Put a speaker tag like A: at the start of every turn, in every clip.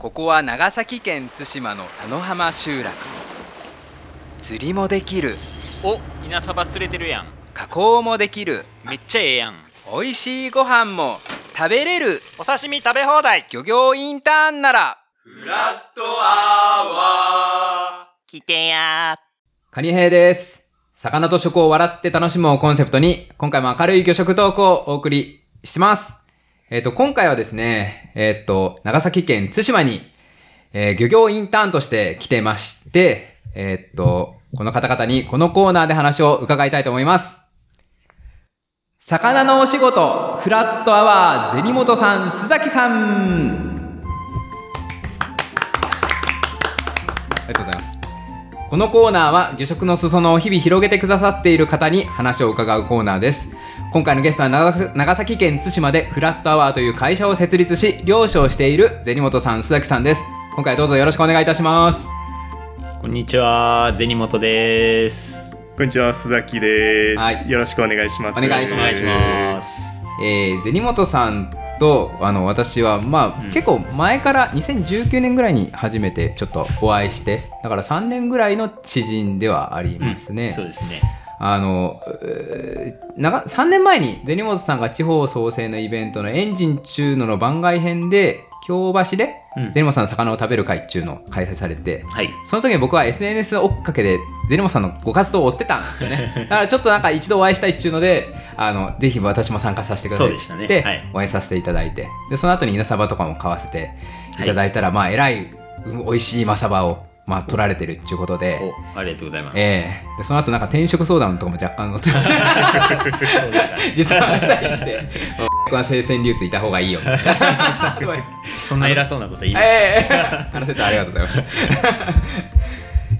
A: ここは長崎県対馬の田野浜集落。釣りもできる。
B: お稲サバ釣れてるやん。
A: 加工もできる。
B: めっちゃええやん。
A: 美味しいご飯も。食べれる。
B: お刺身食べ放題。
A: 漁業インターンなら。
B: 来てや
A: カニ兵です。魚と食を笑って楽しむをコンセプトに今回も明るい魚食トークをお送りしてますえっ、と今回はですねえっ、と長崎県対馬に、えー漁業インターンとして来てましてえっ、とこの方々にこのコーナーで話を伺いたいと思います。魚のお仕事フラットアワー銭本さん須崎さん。ありがとうございます。このコーナーは魚食の裾野を日々広げてくださっている方に話を伺うコーナーです。今回のゲストは長崎長崎県対馬でフラットアワーという会社を設立し漁師をしている銭本さん須崎さんです。今回どうぞよろしくお願いいたします。
B: こんにちは銭本です。
C: こんにちは、須崎です、
A: はい。
C: よろしくお願いします。
A: お願いします。えー、銭本さんとあの私は、まあ
B: うん。
A: 結構前から2019年ぐらいに初めてちょっとお会いしてだから3年ぐらいの知人ではありますね、
B: そうですね
A: あのうー長3年前に銭本さんが地方創生のイベントのエンジン中のの番外編で京橋で
B: うん。
A: 銭本さんの魚を食べる会っていうのを開催されて
B: はい。
A: その時に僕は SNS 追っかけで銭本さんのご活動を追ってたんですよね。だからちょっとなんか一度お会いしたいっていうのであのぜひ私も参加させてくださいってって、
B: ね。はい。
A: お会いさせていただいて。でその後に稲サバとかも買わせていただいたら、まあえらいうん美味しいマサバを、まあ、取られてるっていうことで。
B: おありがとうございます。
A: ええ。でその後なんか転職相談とかも若干乗って実はしたりして。僕は生鮮流通いた方がいいよみたいな。
B: そんな偉そうなこと言いました、
A: ええ。あの説はありがとうございました。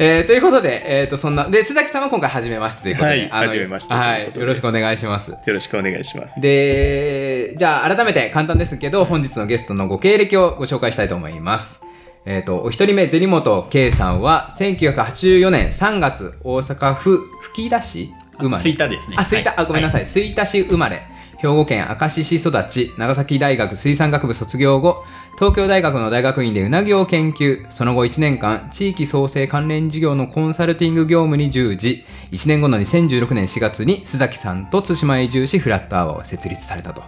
A: えー、ということで、えー、とそんなで須崎さんは今回初めましてということで、
C: はい初めまして
A: はいよろしくお願いします。
C: よろしくお願いします。
A: でじゃあ改めて簡単ですけど本日のゲストのご経歴をご紹介したいと思いますえー、とお一人目銭本圭さんは1984年3月大阪府吹田市生まれ。
B: 吹田ですね。
A: あ、吹田、
B: はい。
A: あ、ごめんなさい。吹田市生まれ。兵庫県明石市育ち、長崎大学水産学部卒業後、東京大学の大学院でうなぎを研究、その後1年間、地域創生関連事業のコンサルティング業務に従事、1年後の2016年4月に須崎さんと対馬移住し、フラットアワーを設立されたと。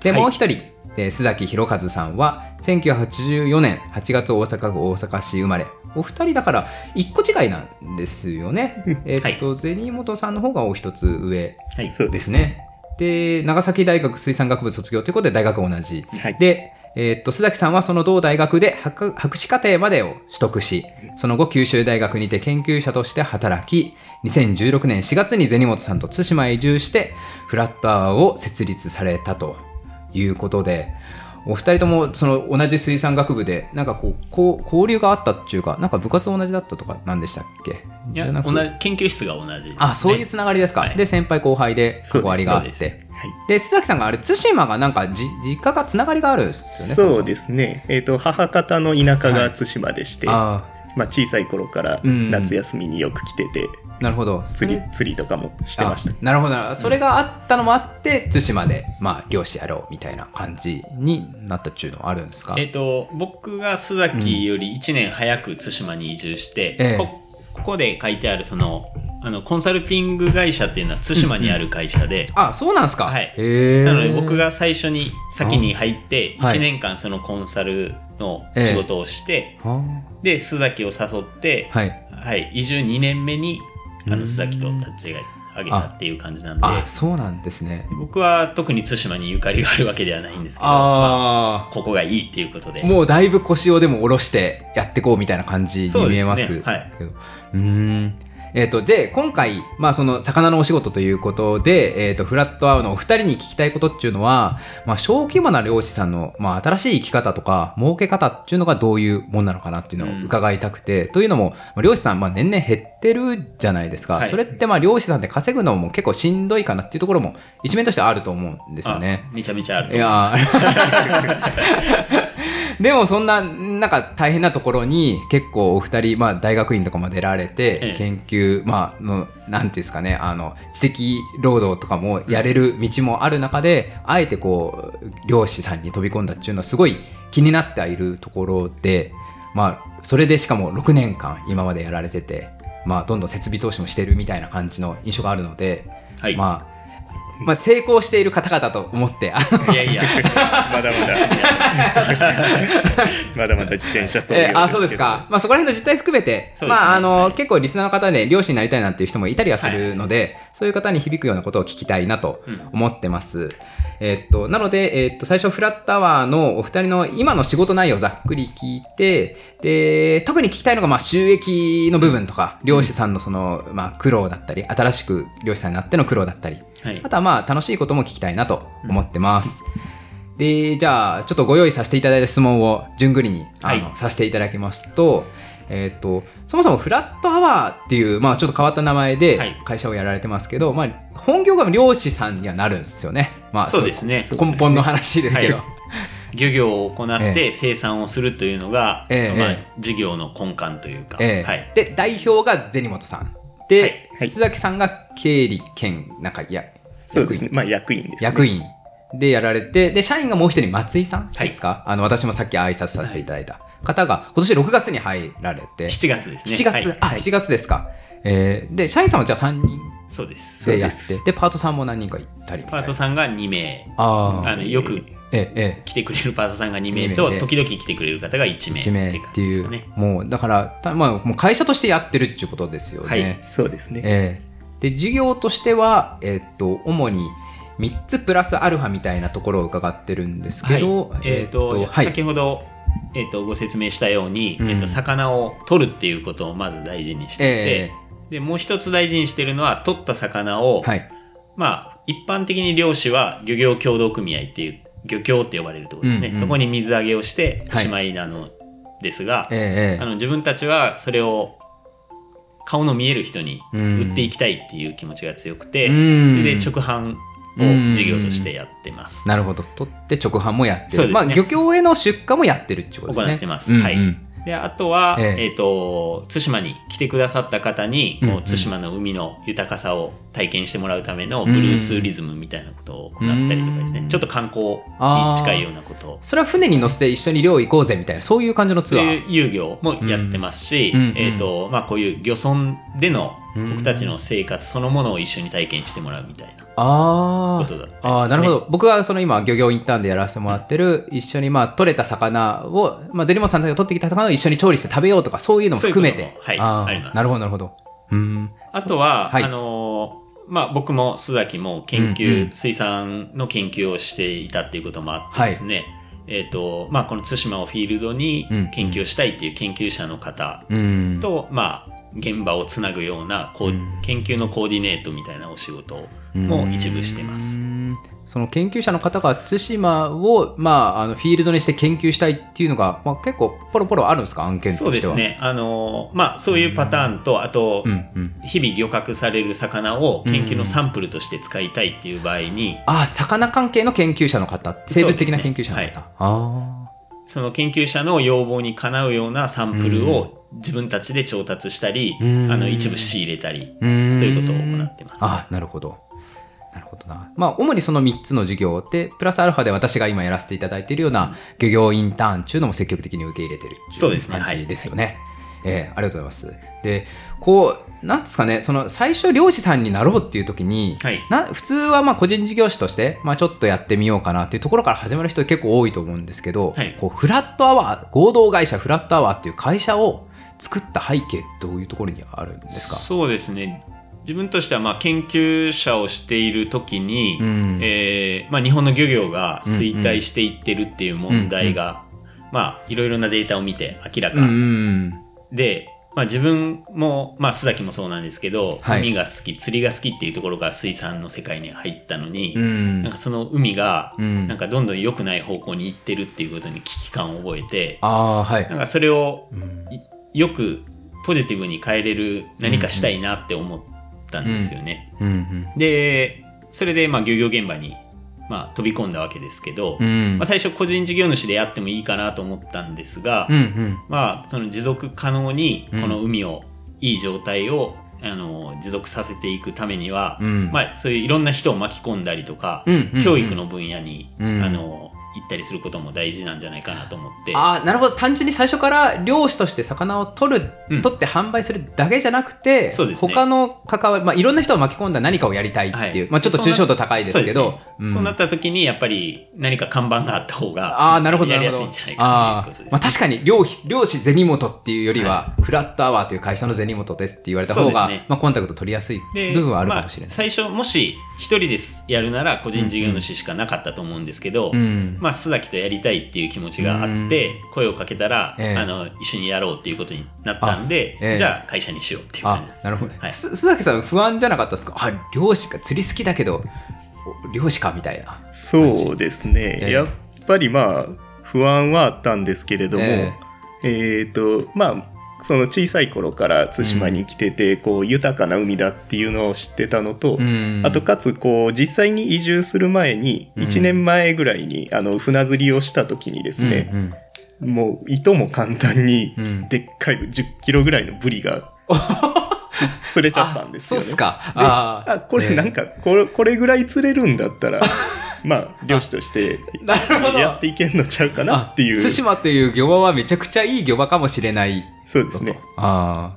A: で、
B: はい。
A: もう一人、えー須崎弘和さんは、1984年8月大阪府大阪市生まれ。お二人だから、一個違いなんですよね。えーっと、銭本さんの方がお一つ上
C: です。
A: ですね。で、長崎大学水産学部卒業ということで大学同じ。
C: はい。
A: で、えーっと、須崎さんはその同大学で博博士課程までを取得し、その後九州大学にて研究者として働き、2016年4月に銭本さんと対馬へ移住して、フラットアワーを設立されたということで、お二人ともその同じ水産学部で、なんかこう、こう交流があったっていうか、なんか部活同じだったとか、なんでしたっけ？
B: いや同じ研究室が同じね、
A: あ、そういうつながりですか。
B: はい
A: で、先輩後輩で関わりがあって。
C: はい。
A: で須崎さんがあれ対馬がなんかじ実家がつながりがあるんですよね
C: そうですね。えっ、と、母方の田舎が対馬でして、
A: あ
C: まあ、小さい頃から
A: うん
C: 夏休みによく来てて、
A: あなるほど。
C: 釣り釣りとかもしてました。
A: あ。なるほど。それがあったのもあって対馬でまあ漁師やろうみたいな感じになったっちゅうのはあるんですか？
B: えっ、と僕が須崎より1年早く対馬に移住して、
A: ええ。
B: こここで書いてあるそのあのコンサルティング会社っていうのは対馬にある会社で、
A: あそうなんですか。
B: はい。なので僕が最初に先に入って
A: はい。
B: 1年間そのコンサルの仕事をして、
A: は
B: で須崎を誘って、
A: あはい。
B: はい、移住2年目にあ
A: うん。
B: の須崎と立ち上げたっていう感じなんで。
A: あそうなんですね。
B: 僕は特に対馬にゆかりがあるわけではないんですけどまあ
A: あ
B: ここがいいっていうことで。
A: あもうだいぶ腰をでも下ろしてやってこうみたいな感じに見えます
B: そうですね。はい。
A: うーんえー、とで今回、まあ、その魚のお仕事ということで、えー、とフラットアウのお二人に聞きたいことっていうのは、まあ、小規模な漁師さんの、まあ、新しい生き方とか儲け方っていうのがどういうもんなのかなっていうのを伺いたくて、というのも、まあ、漁師さん、まあ、年々減ってるじゃないですか、
B: はい。
A: それってまあ漁師さんって稼ぐのも結構しんどいかなっていうところも一面としてはあると思うんですよね。
B: あめちゃめちゃあると
A: い
B: 思います。
A: やー でもそんななんか大変なところに結構お二人、まあ、大学院とかまで出られて、
B: ええ
A: 研究まあのなんていうんですかねあの知的労働とかもやれる道もある中で、あえてこう漁師さんに飛び込んだっていうのはすごい気になってはいるところでまあそれでしかも6年間今までやられてて、まあ、どんどん設備投資もしてるみたいな感じの印象があるので、
B: はい。
A: まあまあ、成功している方々と思って。
B: いやいや、
C: まだまだ。まだまだ自転車操業
A: えーあそうですか、まあ、そこら辺の実態含めて、
B: ね。
A: まああの
B: はい。
A: 結構リスナーの方で漁師になりたいなんていう人もいたりはするので、そういう方に響くようなことを聞きたいなと
B: うん
A: 思ってます。えっとなので、えっと最初フラットアワーのお二人の今の仕事内容をざっくり聞いてで特に聞きたいのがまあ収益の部分とか漁師さんのその、まあ、苦労だったり新しく漁師さんになっての苦労だったり
B: はい
A: あ。とはまあ楽しいことも聞きたいなと思ってます。で、じゃあちょっとご用意させていただいた質問を順繰りにあの、
B: はい
A: させていただきますと、えっ、と、そもそもフラットアワーっていう、まあちょっと変わった名前
B: はい
A: で会社をやられてますけど、まあ本業が漁師さんにはなるんですよね。まあ
B: そうですね
A: 根本の話ですけど。
B: は 漁業を行っ
A: え
B: て生産をするというのが、まあ
A: えええ、
B: 事業の根幹というか、
A: ええ
B: はい。
A: で、代表が銭本さん。で、
B: はい
C: はい
A: 須崎さんが経理兼、なんか、いや、
C: そうですね。まあ役員です、ね。
A: 役員でやられて、で、社員がもう一人松井さんですか、あの、私もさっき挨拶させていただいた方が、今年6月に入られて、
B: 7月ですね。
A: 7月、
B: はい
A: あ、7月ですか。えーで、社員さんはじゃあ3人
B: そうです。
A: でやって、
C: で
A: パートさんも何人かいたりみたいな。
B: パートさんが2名。
A: あー
B: あのよく
A: ええ、
B: 来てくれるパートさんが2名と時々来てくれる方が1名
A: 1名
B: って
A: いう。もう、だから、たまあ、もう会社としてやってるっていうことですよね。
B: はい
C: そうですね。
A: ええで、事業としては、えっと、主に3つプラスアルファみたいなところを伺ってるんですけど、
B: はい。えっ、と、
A: はい。
B: 先ほど、えー、とご説明したように、
A: うん。
B: えー、と魚を取るっていうことをまず大事にしていて、
A: え
B: でもう一つ大事にしてるのは取った魚を、
A: はい。
B: まあ一般的に漁師は漁業協同組合っていう漁協って呼ばれるところですね、
A: うんうん
B: そこに水揚げをしてお
A: はい。
B: しまいなのですが、
A: ええええ。
B: あの自分たちはそれを顔の見える人に
A: うん。
B: 売っていきたいっていう気持ちが強くて、
A: うん。
B: で直販を事業としてやってます。
A: なるほど。取って直販もやってる。
B: ね。
A: まあ、漁協への出荷もやってるってことですね。
B: 行ってます。
A: うんうん。
B: はい。で、あとは、
A: ええ。
B: えっ、と、対馬に来てくださった方に、対馬の海の豊かさを体験してもらうためのブルーツーリズムみたいなことを行ったりとかですね、
A: うん。
B: ちょっと観光に近いようなこと。を。
A: それは船に乗せて一緒に漁行こうぜみたいな、そういう感じのツアー。
B: 遊漁もやってますし、
A: うんうん。
B: えっ、と、まあ、こういう漁村での
A: うん
B: 僕たちの生活そのものを一緒に体験してもらうみたいな。
A: あ
B: ことだったね。
A: あーなるほど。僕はその今漁業インターンでやらせてもらってる一緒にまあ取れた魚を、まあ、ゼリモンさんたちが取ってきた魚を一緒に調理して食べようとかそういうのも含めて。
B: はい
A: あ
B: ります。
A: なるほどなるほど。うん。
B: あとは、
A: はい。
B: あのーまあ、僕も須崎も研究、
A: うんうん。
B: 水産の研究をしていたっていうこともあってですね、えっ、と、まあ、この対馬をフィールドに
A: うんうん。
B: 研究したいっていう研究者の方
A: うん。
B: と、まあ、現場をつなぐようなこう、
A: うん。
B: 研究のコーディネートみたいなお仕事も一部してま
A: う
B: す。
A: んその研究者の方が対馬を、まあ、あのフィールドにして研究したいっていうのが、まあ、結構ポロポロあるんですか？案件としては。
B: そうですね。あのーまあ、そういうパターンと、あと、
A: うんうん。
B: 日々漁獲される魚を研究のサンプルとして使いたいっていう場合に、
A: ああ魚関係の研究者の方？生物的な研究者の方、
B: そうですね。
A: あ
B: その研究者の要望にかなうようなサンプルを自分たちで調達したり、
A: うん。
B: あの一部仕入れたり、
A: う
B: そういうことを行ってます。
A: あなるほど。なるほどな。まあ、主にその3つの授業で、プラスアルファで私が今やらせていただいているような漁業インターンっていうのも積極的に受け入れてる
B: そうですね
A: 感じですよね。えーありがとうございます。で、こう、なんですかね、その最初漁師さんになろうっていう時に、
B: はい
A: な普通はまあ個人事業主として、まあ、ちょっとやってみようかなっていうところから始まる人結構多いと思うんですけど、
B: はい
A: こうフラットアワー合同会社フラットアワーっていう会社を作った背景どういうところにあるんですか？
B: そうですね。自分としてはまあ研究者をしている時に、
A: うん。
B: えーまあ、日本の漁業が衰退していってるっていう問題が、まあいろいろなデータを見て明らか。
A: うんうん
B: で、まあ、自分も、まあ、須崎もそうなんですけど、
A: はい。
B: 海が好き釣りが好きっていうところから水産の世界に入ったのに、
A: うん。
B: なんかその海が、
A: うん。
B: なんかどんどん良くない方向に行ってるっていうことに危機感を覚えて、
A: ああはい。
B: なんかそれをよくポジティブに変えれる何かしたいなって思ったんですよね。で、それでまあ漁業現場にまあ、飛び込んだわけですけど、
A: うん。
B: まあ、最初個人事業主でやってもいいかなと思ったんですが、
A: うんうん。
B: まあ、その持続可能に
A: うん。
B: この海を、いい状態をあの持続させていくためには、
A: うん。
B: まあ、そういういろんな人を巻き込んだりとか、教育の分野に、
A: うん。
B: あの行ったりすることも大事なんじゃないかなと思って。
A: ああなるほど。単純に最初から漁師として魚を取る、
B: うん。
A: 取って販売するだけじゃなくて
B: そうですね。
A: 他の関わり、まあ、いろんな人を巻き込んだ何かをやりたいっていう、
B: はい。
A: まあ、ちょっと抽象度高いですけど。
B: そうなった時にやっぱり何か看板があった方が
A: ああなるほど
B: やりやすいんじゃないかということです、ね。
A: あー。まあ、確かに漁師漁師銭本っていうよりは、フラットアワーという会社の銭本ですって言われた方が、
B: ね。
A: まあ、コンタクト取りやすい
B: で
A: 部分はあるかもしれない、
B: まあ、最初もし一人ですやるなら個人事業主しかなかったと思うんですけど、
A: うん
B: まあ、須崎とやりたいっていう気持ちがあって、声をかけたら、
A: ええ。
B: あの一緒にやろうっていうことになったんで、
A: あええ。
B: じゃあ会社にしようっていう感じ。です。
A: あなるほど、
B: はい。
A: す須崎さん不安じゃなかったですか？あ漁師か釣り好きだけどお漁師かみたいな。
C: そうですね、
A: ええ。
C: やっぱりまあ不安はあったんですけれども、
A: え
C: え。っ、とまあその小さい頃から対馬に来てて、こう豊かな海だっていうのを知ってたのと、
A: うん。
C: あとかつこう実際に移住する前に
A: うん。
C: 1年前ぐらいにあの船釣りをした時にですね、
A: うん
C: もういとも簡単に
A: うん。うん
C: でっかい10キロぐらいのブリがつ 釣れちゃったんですよね。
A: あそうっすか。
C: で
A: あー。
C: あこれなんかこれこれぐらい釣れるんだったら まあ漁師としてやっていけんのちゃうかなっていう。
A: あ対馬という漁場はめちゃくちゃいい漁場かもしれない
C: そうですね。
A: あ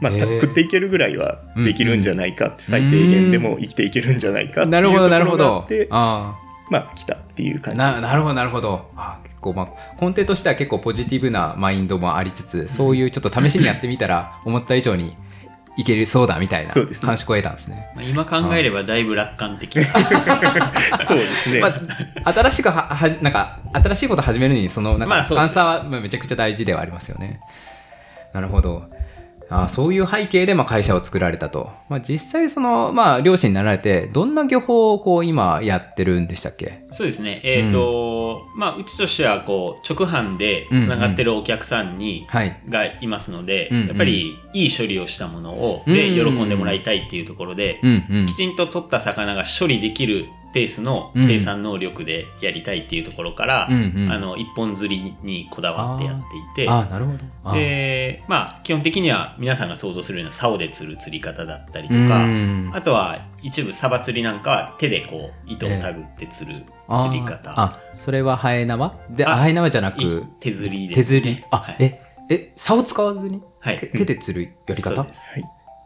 C: まあ、
A: へー。
C: 食っていけるぐらいはできるんじゃないかって、最低限でも生きていけるんじゃないかっていう
A: あなるほどなるほ
C: ところがあ
A: ど
C: って
A: あ
C: まあ来たっていう
A: あ
C: 感じです、
A: ななるほどなるほど。あ結構まあ根底としては結構ポジティブなマインドもありつつそういうちょっと試しにやってみたら 思った以上にいけるそうだみたいな
C: そうですね。
A: 感触を得たんですね。
B: まあ、今考えればだいぶ楽観的。
C: そうですね。
A: まあ、新しくははなんか新しいこと始めるのにそのなん
B: まあそうです
A: パンサーはまあめちゃくちゃ大事ではありますよね。なるほど。あそういう背景でまあ会社を作られたと。まあ、実際その、まあ、漁師になられてどんな漁法をこう今やってるんでしたっけ？
B: そうですね。えっ、と、まあ、うちとしては、こう、直販でつながってるお客さんに、
A: はい。
B: がいますので、
A: うんうん
B: やっぱりいい処理をしたものを、
A: うん
B: で、喜んでもらいたいっていうところで、
A: うんうん
B: き。ちんと取った魚が処理できるペースの生産能力でやりたいっていうところから、
A: うんうん。
B: あの、一本釣りにこだわってやっていて、
A: あなるほど。あ
B: で、まあ、基本的には皆さんが想像するような竿で釣る釣り方だったりと
A: う
B: か、
A: ん。
B: あとは一部サバ釣りなんかは手でこう糸をたぐって釣る
A: あ
B: 釣り方。
A: あそれはハエ縄？で
B: あ
A: ハエ縄じゃなく
B: い手釣り
A: 手
B: です、ね。
A: 釣り？あ、
B: はい、
A: ええ竿使わずに、
B: はい。
A: 手手で釣るやり方？
C: はい。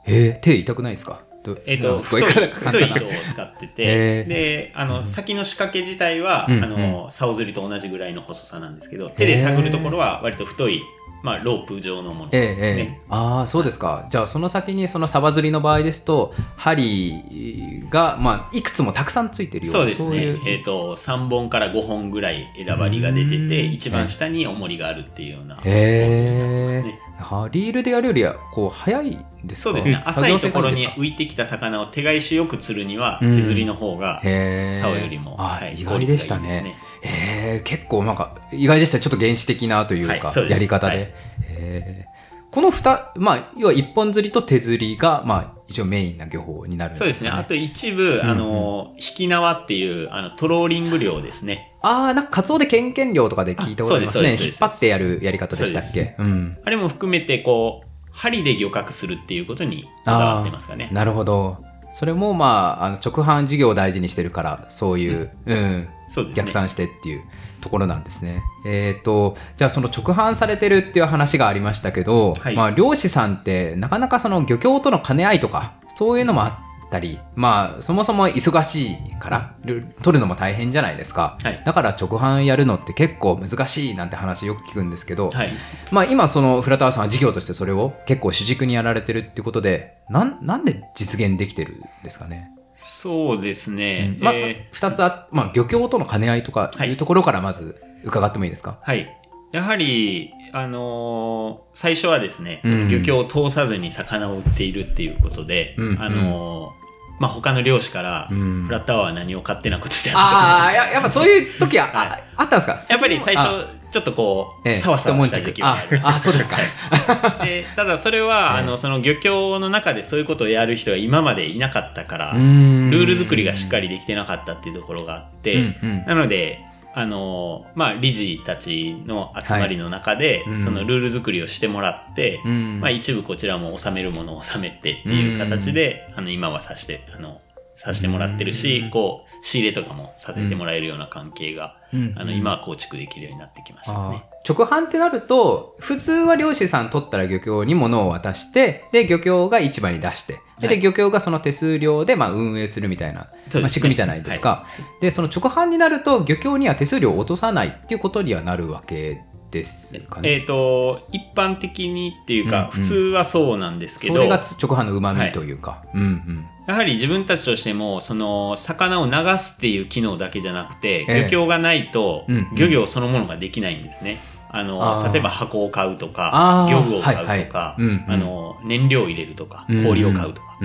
A: えー、手痛くないですか？ど
B: えっ、と、
A: すごい
B: 太い太い糸を使ってて、
A: へー。
B: で、あの、先の仕掛け自体は、
A: うん
B: あの、竿釣りと同じぐらいの細さなんですけど、手でたぐるところは割と太い、まあ、ロープ状のもの
A: え
B: ですね。
A: えええ、ああそうですか。じゃあその先にそのサバ釣りの場合ですと針が、まあ、いくつもたくさんついてるような
B: そうですね。
A: いう。
B: えっ、と、3本から5本ぐらい枝張りが出てて、
A: うん。
B: 一番下に重りがあるっていうような。
A: へえ
B: ですね。
A: はリールでやるよりはこう早いですか？
B: そうですね。
A: 作
B: 浅いところに浮いてきた魚を手返しよく釣るには、
A: うん。
B: 手釣りの方が、竿よりも、
A: あ、
B: はい
A: 意外でしたね。
B: いいです
A: へえ結構なんか意外でした。ちょっと原始的なというか、
B: はいそう
A: やり方で、
B: はい。
A: へえこの2まあ要は一本釣りと手釣りがまあ一応メインな漁法になるんです
B: そうですね。あと一部、
A: うん
B: あの、引き縄っていう、あの、トローリング漁ですね。
A: ああなんかカツオでケンケン漁とかで聞いたことありますね。引っ張ってやるやり方でしたっけ？うん。
B: あれも含めて、こう、針で漁獲するっていうことにこだわってますかね。
A: なるほどそれもまああの直販事業を大事にしてるからそういう、うん。逆算してっていうところなんですね。えっ、とじゃあその直販されてるっていう話がありましたけど、
B: はい
A: まあ漁師さんってなかなかその漁協との兼ね合いとかそういうのもあったりまあそもそも忙しいから取るのも大変じゃないですか。
B: はい。
A: だから直販やるのって結構難しいなんて話よく聞くんですけど、
B: はい。
A: まあ今そのフラタワーさんは事業としてそれを結構主軸にやられてるってことでなんなんで実現できてるんですかね、
B: そうですね。
A: まあ
B: え
A: 2つあ、まあ、漁協との兼ね合いとか
B: はい
A: いうところからまず伺ってもいいですか、
B: ーはい。やはり、あのー最初はですね、
A: うん
B: 漁協を通さずに魚を売っているっていうことで、
A: うん
B: あのーまあ、他の漁師から、
A: うん。
B: フラッタワーは何を勝手なことしてやる
A: ああややっぱそういう時は、
B: はい。
A: ああったんですか？
B: やっぱり最初
A: あ、
B: ちょっとこう、
A: ええ
B: さわさわした時期もある。
A: ああそうですか。
B: でただそれは、
A: ええ。
B: あのその漁協の中でそういうことをやる人が今までいなかったから、
A: ルー
B: ル作りがしっかりできてなかったっていうところがあって、
A: うんうん。
B: なので、あのまあ、理事たちの集まりの中で、
A: はい。うん。
B: そのルール作りをしてもらって、
A: うん。
B: まあ、一部こちらも収めるものを収めてっていう形で、あの今はさしてあのさせてもらってるし、
A: うん。
B: こう仕入れとかもさせてもらえるような関係が、
A: うん。
B: あの今は構築できるようになってきましたよね。
A: 直販ってなると普通は漁師さん取ったら漁協に物を渡してで漁協が市場に出してで
B: はい。
A: 漁協がその手数料でまあ運営するみたいな、
B: ね。
A: まあ、仕組みじゃないですか、でその直販になると漁協には手数料を落とさないっていうことにはなるわけですかね、
B: えっ、と一般的にっていうか、
A: うんうん。
B: 普通はそうなんですけど。
A: それが直販のうまみというか、うんうん。
B: やはり自分たちとしてもその魚を流すっていう機能だけじゃなくて、
A: ええ。
B: 漁協がないと漁業そのものができないんですね。あ
A: ー。
B: 例えば箱を買うとか漁具を買うとか、あの燃料を入れるとか氷を買うとか、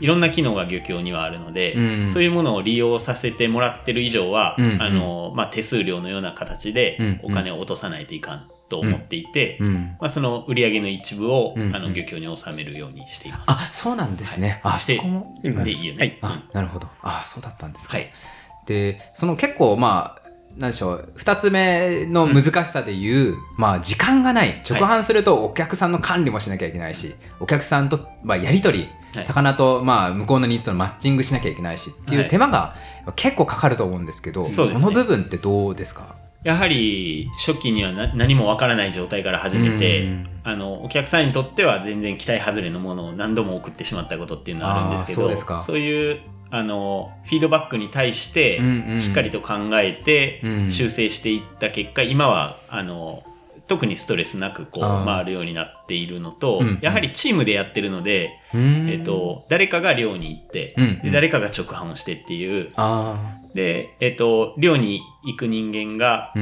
B: いろんな機能が漁協にはあるので、
A: うん
B: そういうものを利用させてもらってる以上は、あのまあ、手数料のような形でお金を落とさないといかんと思っていて、
A: うん
B: まあ、その売り上げの一部を、あの漁協に納めるようにしています。
A: あそうなんですね、あ
B: してでいいよね。
C: はい。
B: うん。
A: あなるほど。あそうだったんですか、
B: はい。
A: でその結構まあなんでしょう2つ目の難しさでいう、まあ時間がない。直販するとお客さんの管理もしなきゃいけないし、お客さんと、まあ、やり取り、
B: はい。
A: 魚と、まあ、向こうのニーズとのマッチングしなきゃいけないしっていう
B: はい。
A: 手間が結構かかると思うんですけど、
B: そうですね。
A: の部分ってどうですか？
B: やはり初期にはな何もわからない状態から始めて、
A: うん。
B: あのお客さんにとっては全然期待外れのものを何度も送ってしまったことっていうのはあるんですけど
A: あーそうですか。
B: そういうあのフィードバックに対して
A: うんうん。
B: しっかりと考えて
A: うん。
B: 修正していった結果、今はあの特にストレスなくこう回るようになっているのと、
A: うんうん。
B: やはりチームでやってるので、
A: うん。
B: えっと誰かが漁に行って、
A: うんうん。
B: で誰かが直販をしてっていう。
A: あ
B: で、えっと漁に行く人間が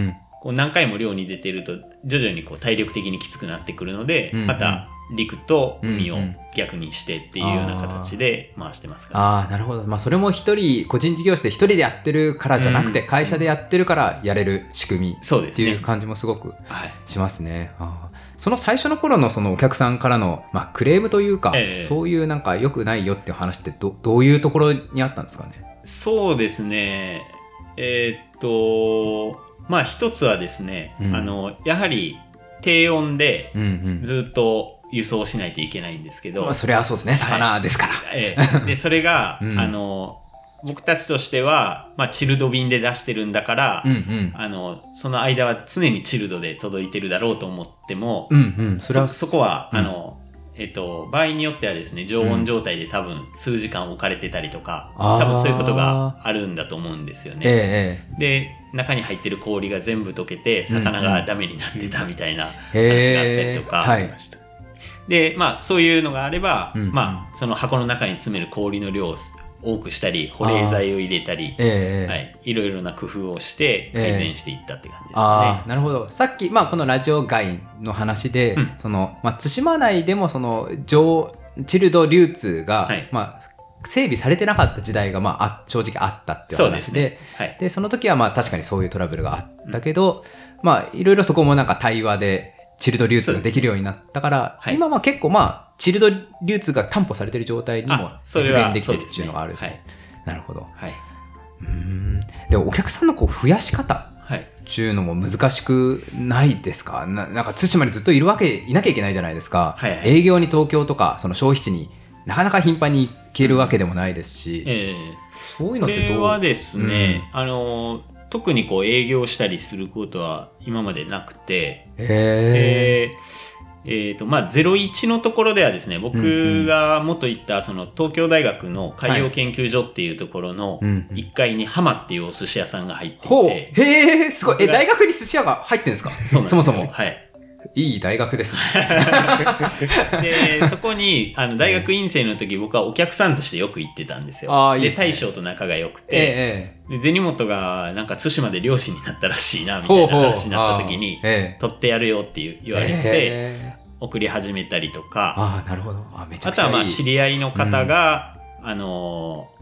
B: こう何回も漁に出てると徐々にこう体力的にきつくなってくるので、
A: うんうん。
B: また陸と海を
A: うん。うん
B: 逆にしてっていうような形で回してますから、
A: ああなるほど、まあ、それも一人個人事業主で一人でやってるからじゃなくて、
B: うん。
A: 会社でやってるからやれる仕組みって
B: そうですね。
A: いう感じもすごく
B: はい、
A: しますね。あー。その最初の頃のそのお客さんからの、まあ、クレームというか、
B: ええ。
A: そういうなんか良くないよっていう話ってどどういうところにあったんですかね？
B: そうですね。えーっとまあ一つはですね、
A: うん。
B: あのやはり低温で
A: うんうん。
B: ずっと輸送しないといけないんですけど、
A: まあ、それはそうですね。魚ですから。
B: ええ。でそれが、
A: うん。
B: あの僕たちとしては、まあ、チルド便で出してるんだから、
A: うんうん。
B: あのその間は常にチルドで届いてるだろうと思っても、
A: うんうん。それは
B: そそこは、
A: うん。
B: あのえっと、場合によってはですね常温状態で多分数時間置かれてたりとか、
A: あー。
B: 多分そういうことがあるんだと思うんですよね。
A: ええ
B: で中に入ってる氷が全部溶けて魚がダメになってたみたいな
A: ええ
B: 話があったりとか、
A: はい
C: ました
B: でまあそういうのがあれば、
A: うん
B: まあその箱の中に詰める氷の量を多くしたり保冷剤を入れたり、
A: ええ
B: はい、いろいろな工夫をして改善していったって感じです
A: ああ
B: か
A: なるほど。さっき、まあ、このラジオ外の話で、
B: うん。
A: そのまあ、対馬内でもその上チルド流通が、
B: はい。
A: まあ、整備されてなかった時代が、まあ、あ正直あったって話で
B: ね。はい。
A: でその時はまあ確かにそういうトラブルがあったけど、まあいろいろそこもなんか対話でチルド流通ができるようになったから、
B: はい。
A: 今は結構まあチルド流通が担保されてる状態にも実現できてるっていうのがあるんです
B: そう
A: ね。なるほど。
B: はい。
A: うーん。でお客さんのこう増やし方
B: はい。
A: っていうのも難しくないですか？ななんか対馬にずっといるわけいなきゃいけないじゃないですか、
B: はい。はい
A: 営業に東京とかその消費地になかなか頻繁に行けるわけでもないですし、
B: え
A: そういう
B: え
A: のってどう？
B: はですね、あの、特にこう営業したりすることは今までなくて、
A: へ
B: えーえーとまあ、01のところではですね
A: うんう
B: 僕
A: ん
B: が元行ったその東京大学の海洋研究所っていうところの
A: うんうん。
B: 1階に浜っていうお寿司屋さんが入ってい
A: ほう。
B: て、
A: へえすごい。え大学に寿司屋が入ってるんですか
B: そ
A: もそも。
B: はい、
A: いい大学ですね。
B: でそこにあの大学院生の時僕はお客さんとしてよく行ってたんですよ。で
A: あーいいですね。
B: 大将と仲が良くて、
A: ええ
B: で銭本がなんか対馬で漁師になったらしいなみたいな話になった時に
A: ええ。
B: 取ってやるよっていう言われて
A: ええ。
B: 送り始めたりとか
A: ああなるほど。あめちゃ
B: あと
A: くちゃいい。
B: はまあ知り合いの方が、あのー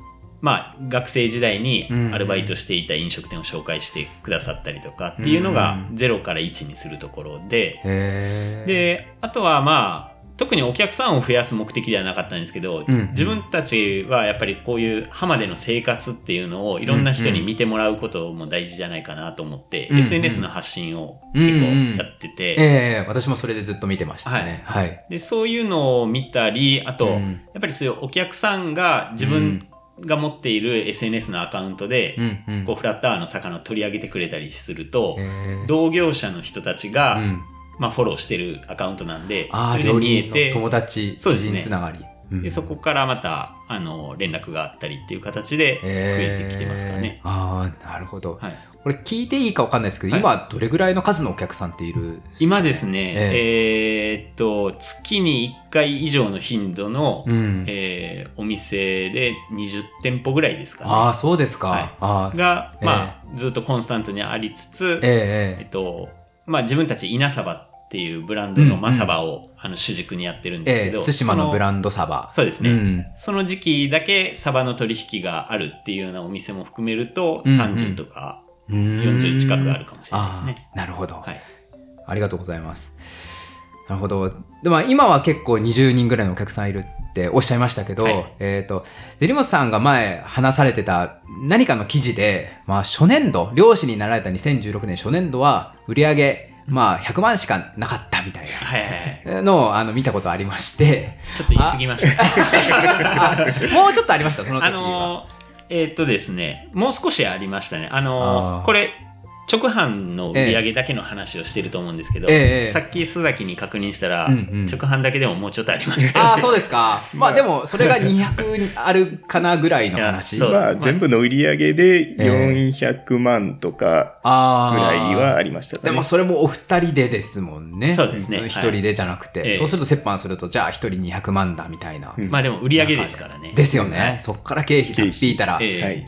B: まあ、学生時代に
A: うん。
B: アルバイトしていた飲食店を紹介してくださったりとかっていうのが
A: うん。
B: 0から1にするところで、
A: へー。
B: で、あとはまあ、特にお客さんを増やす目的ではなかったんですけど、
A: うん。
B: 自分たちはやっぱりこういう浜での生活っていうのをいろんな人に見てもらうことも大事じゃないかなと思って、
A: うんうん
B: SNS の発信を結構やってて、
A: ええ私もそれでずっと見てましたね。はい。
B: でそういうのを見たりあと、
A: うん。
B: やっぱりそういうお客さんが自分が持っている SNS のアカウントで、
A: うんうん。
B: こうフラッタワーの魚を取り上げてくれたりすると、
A: えー。
B: 同業者の人たちが、
A: うん。
B: まあ、フォローしてるアカウントなんで
A: ああ、
B: それで
A: 料
B: 見えて
A: 友達、知人つながり。うん
B: でそこからまたあの連絡があったりっていう形で増えてきてますからね。
A: えーああ、なるほど。
B: はい、
A: これ聞いていいかわかんないですけど、
B: はい
A: 今どれぐらいの数のお客さんっている
B: 今ですね、
A: え
B: えーっと月に1回以上の頻度の、
A: うん。
B: えーお店で20店舗ぐらいですかね。
A: ああ、そうですか。
B: はい
A: あー
B: が、
A: えー
B: まあ、ずっとコンスタントにありつつ、
A: ええ
B: えっと、まあ自分たち稲サバっていうブランドのマサバを、あの主軸にやってるんですけど、
A: ええ対馬のブラ
B: ン
A: ンドサバ。
B: そうですね、
A: うん
B: その時期だけサバの取引があるっていうようなお店も含めると、
A: うんうん
B: 30とか
A: 40
B: 40近くあるかもしれないですね。
A: なるほど、
B: はい。
A: ありがとうございます。なるほど。でまあ、今は結構20人ぐらいのお客さんいるっておっしゃいましたけど、
B: はい
A: えっ、と、ゼリモスさんが前話されてた何かの記事で、まあ、初年度、漁師になられた2016年初年度は売り上げ、まあ、100万しかなかったみたい。なのをあの見たことありまして、
B: ちょっと言い過ぎました。
A: あ もうちょっとありました、その時は。
B: あのーえーっとですね、もう少しありましたね。あのーこれ、直販の売り上げだけの話をしてると思うんですけど、
A: ええ
B: さっき須崎に確認したら、
A: うんうん
B: 直販だけでももうちょっとありました。
A: ああ、そうですか。まあでも、それが200あるかなぐらいの話。
C: まあ、全部の売り上げで
A: え
C: 400万とか
A: あ
C: ぐらいは
A: あ
C: ありましたかね。
A: でもそれもお二人でですもんね。
B: そうですね
A: 一人でじゃなくて、
B: はい
A: そうすると折半すると、じゃあ一人200万だみたいな。
C: うん
B: まあでも売り上げですからね。
A: ですよね。
B: はい
A: そっから経費さっぴいたら。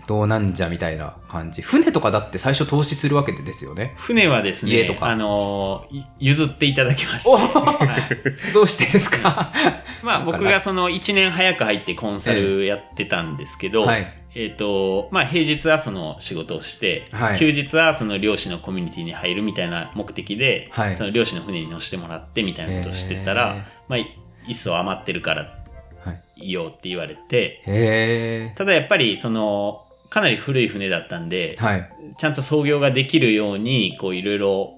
A: どうなんじゃみたいな感じ。船とかだって最初投資するわけでですよね。
B: 船はですね、
A: 家とか。
B: あの譲っていただきまし
A: お
B: た。はい。
A: どうしてですか？
B: まあ僕がその1年早く入ってコンサルやってたんですけど、
A: はい。
B: えっ、と、まあ平日はその仕事をして、
A: はい。
B: 休日はその漁師のコミュニティに入るみたいな目的で、
A: はい。
B: その漁師の船に乗せてもらってみたいなことをしてたら、まあい一層余ってるから
A: はい。
B: いいよって言われて、
A: へ
B: ただやっぱりその、かなり古い船だったんで
A: え。、はい。
B: ちゃんと操業ができるように、こういろいろ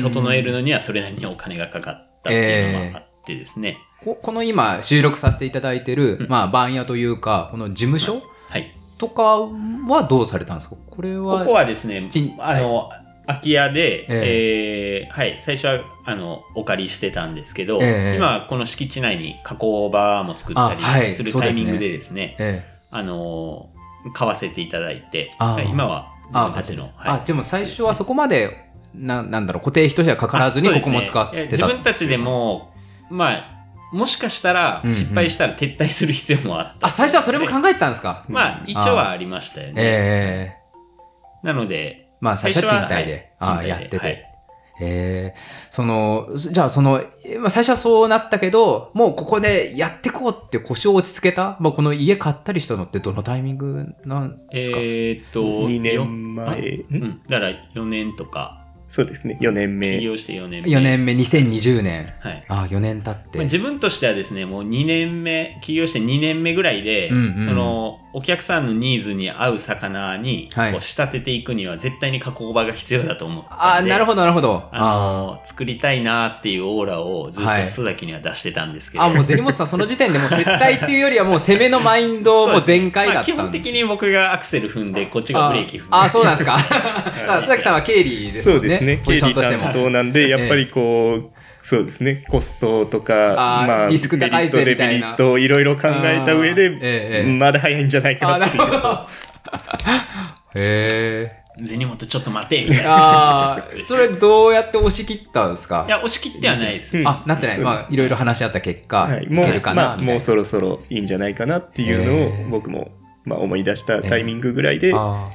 B: 整えるのにはそれなりにお金がかかったっていうのもあってですね。
A: ここの今収録させていただいてる、
B: うん
A: まあ番屋というか、この事務所
B: はい。
A: とかはどうされたんですか？これは。
B: ここはですね
A: ち、
B: あの、空き家で、
A: え
B: えーはい、最初は、あの、お借りしてたんですけど、
A: ええ
B: 今はこの敷地内に加工場も作ったりするタイミングでですね、
A: ええ
B: あの、買わせていただいて、はい今は自分たちの、
A: あ、
B: はい。
A: でも最初はそこまで、ななんだろう、固定費としてはかからずにここも使ってた。
B: ね自分たちでも、まあ、もしかしたら
A: うんうん。
B: 失敗したら撤退する必要もあった。
A: あ、最初はそれも考えてたんですか？
B: まあ、一応はありましたよね。
A: ええ
B: なので、
A: まあ最初は賃貸で、
B: はい
A: あ
B: 賃貸で
A: やってて。えその、じゃあその、まあ、最初はそうなったけど、もうここでやってこうって腰を落ち着けた、まあ、この家買ったりしたのってどのタイミングなんですか、
B: えーっと、
C: 2年
B: よ
C: 前、
B: うんん、だから4年とか、
C: そうですね、4年目。
B: 起業して4年目。
A: 4年目、2020年。
B: はい。
A: あ4年経って。
B: まあ、自分としてはですね、もう2年目、起業して2年目ぐらいで、
A: うんうん
B: その、お客さんのニーズに合う魚に、こ
A: はいう
B: 仕立てていくには絶対に加工場が必要だと思ったんで。
A: あなるほど、なるほど。
B: あの作りたいなっていうオーラをずっと
A: はい
B: 須崎には出してたんですけど、
A: あ、もう銭本さん、その時点でもう撤退っていうよりはもう攻めのマインドもう全開だったんです
B: まあ、基本的に僕がアクセル踏んで、こっちがブレーキ踏んで。
A: ああ、そうなんですか。須崎さんは経理ですもね。
C: そうんですね、経理
A: としても
C: 担。当なんで、やっぱりこう、そうですね、コストとか、まあ、
A: リスク高いぜ
C: メリット、デ
A: みたいな
C: メリットをいろいろ考えた上で、
A: ええ
C: まだ早いんじゃないかなっていう。
A: へえ。
B: 銭本ちょっと待て、みたいな。
A: ああ、それどうやって押し切ったんですか？
B: いや、押し切ってはないです。
C: うん
A: あ、なってない。まあ、いろいろ話し合った結果、
C: はい、
A: い
C: もう、
A: けるかな、
C: まあ、
A: みたいな。
C: もうそろそろいいんじゃないかなっていうの
A: ええ
C: を僕も、まあ、思い出したタイミングぐらいで、
A: あ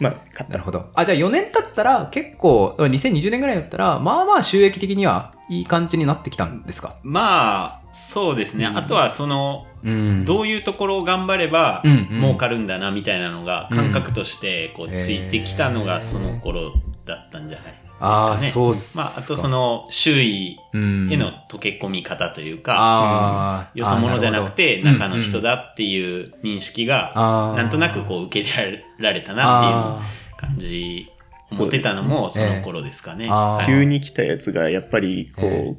C: まあ買った。
A: なるほど。あ、じゃあ4年経ったら結構、2020年ぐらいだったら、まあまあ収益的にはいい感じになってきたんですか？
B: まあ、そうですね。
A: うん。
B: あとはその、
A: うん。
B: どういうところを頑張れば儲かるんだなみたいなのが感覚としてこうついてきたのがその頃だったんじゃない？
A: ああ、
B: かね。
A: そうっすか。
B: まあ、あとその周囲
A: うん、
B: への溶け込み方というか、
A: あー。
B: よそ者じゃなくて中の人だっていう認識がなんとなくこう受け入れられたな
A: あ
B: っていう感じ思ってたのもその頃ですかね。
C: 急に来たやつがやっぱりこう、
A: え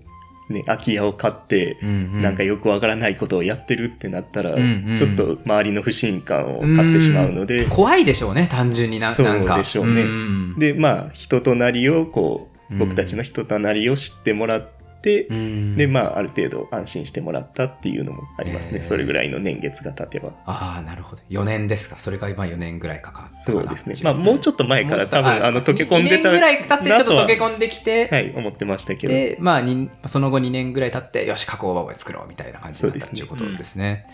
C: ね、空き家を買って、
A: ーうんうん。
C: なんかよくわからないことをやってるってなったら、
A: うんうん。
C: ちょっと周りの不信感を買ってしまうので、
A: 怖いでしょうね、単純にな
C: そう
A: なんか。
C: でしょうね。
A: ん
C: で、まあ、人となりをこ
A: う
C: 僕たちの人となりを知ってもらって、
A: うん
C: で、まあ、ある程度安心してもらったっていうのもありますね。
A: えー
C: それぐらいの年月が経てば。
A: ああ、なるほど。4年ですか。それが今4年ぐらいかか
C: そうですね。まあ、もうちょっと前から多分、あの、溶け込んでた
A: 2年ぐらい経ってちょっと溶け
C: な
A: 込んできて、
C: とははい、思ってましたけど。
A: で、まあ、にその後2年ぐらい経って、よし、加工場を作ろうみたいな感じになったいうことですね。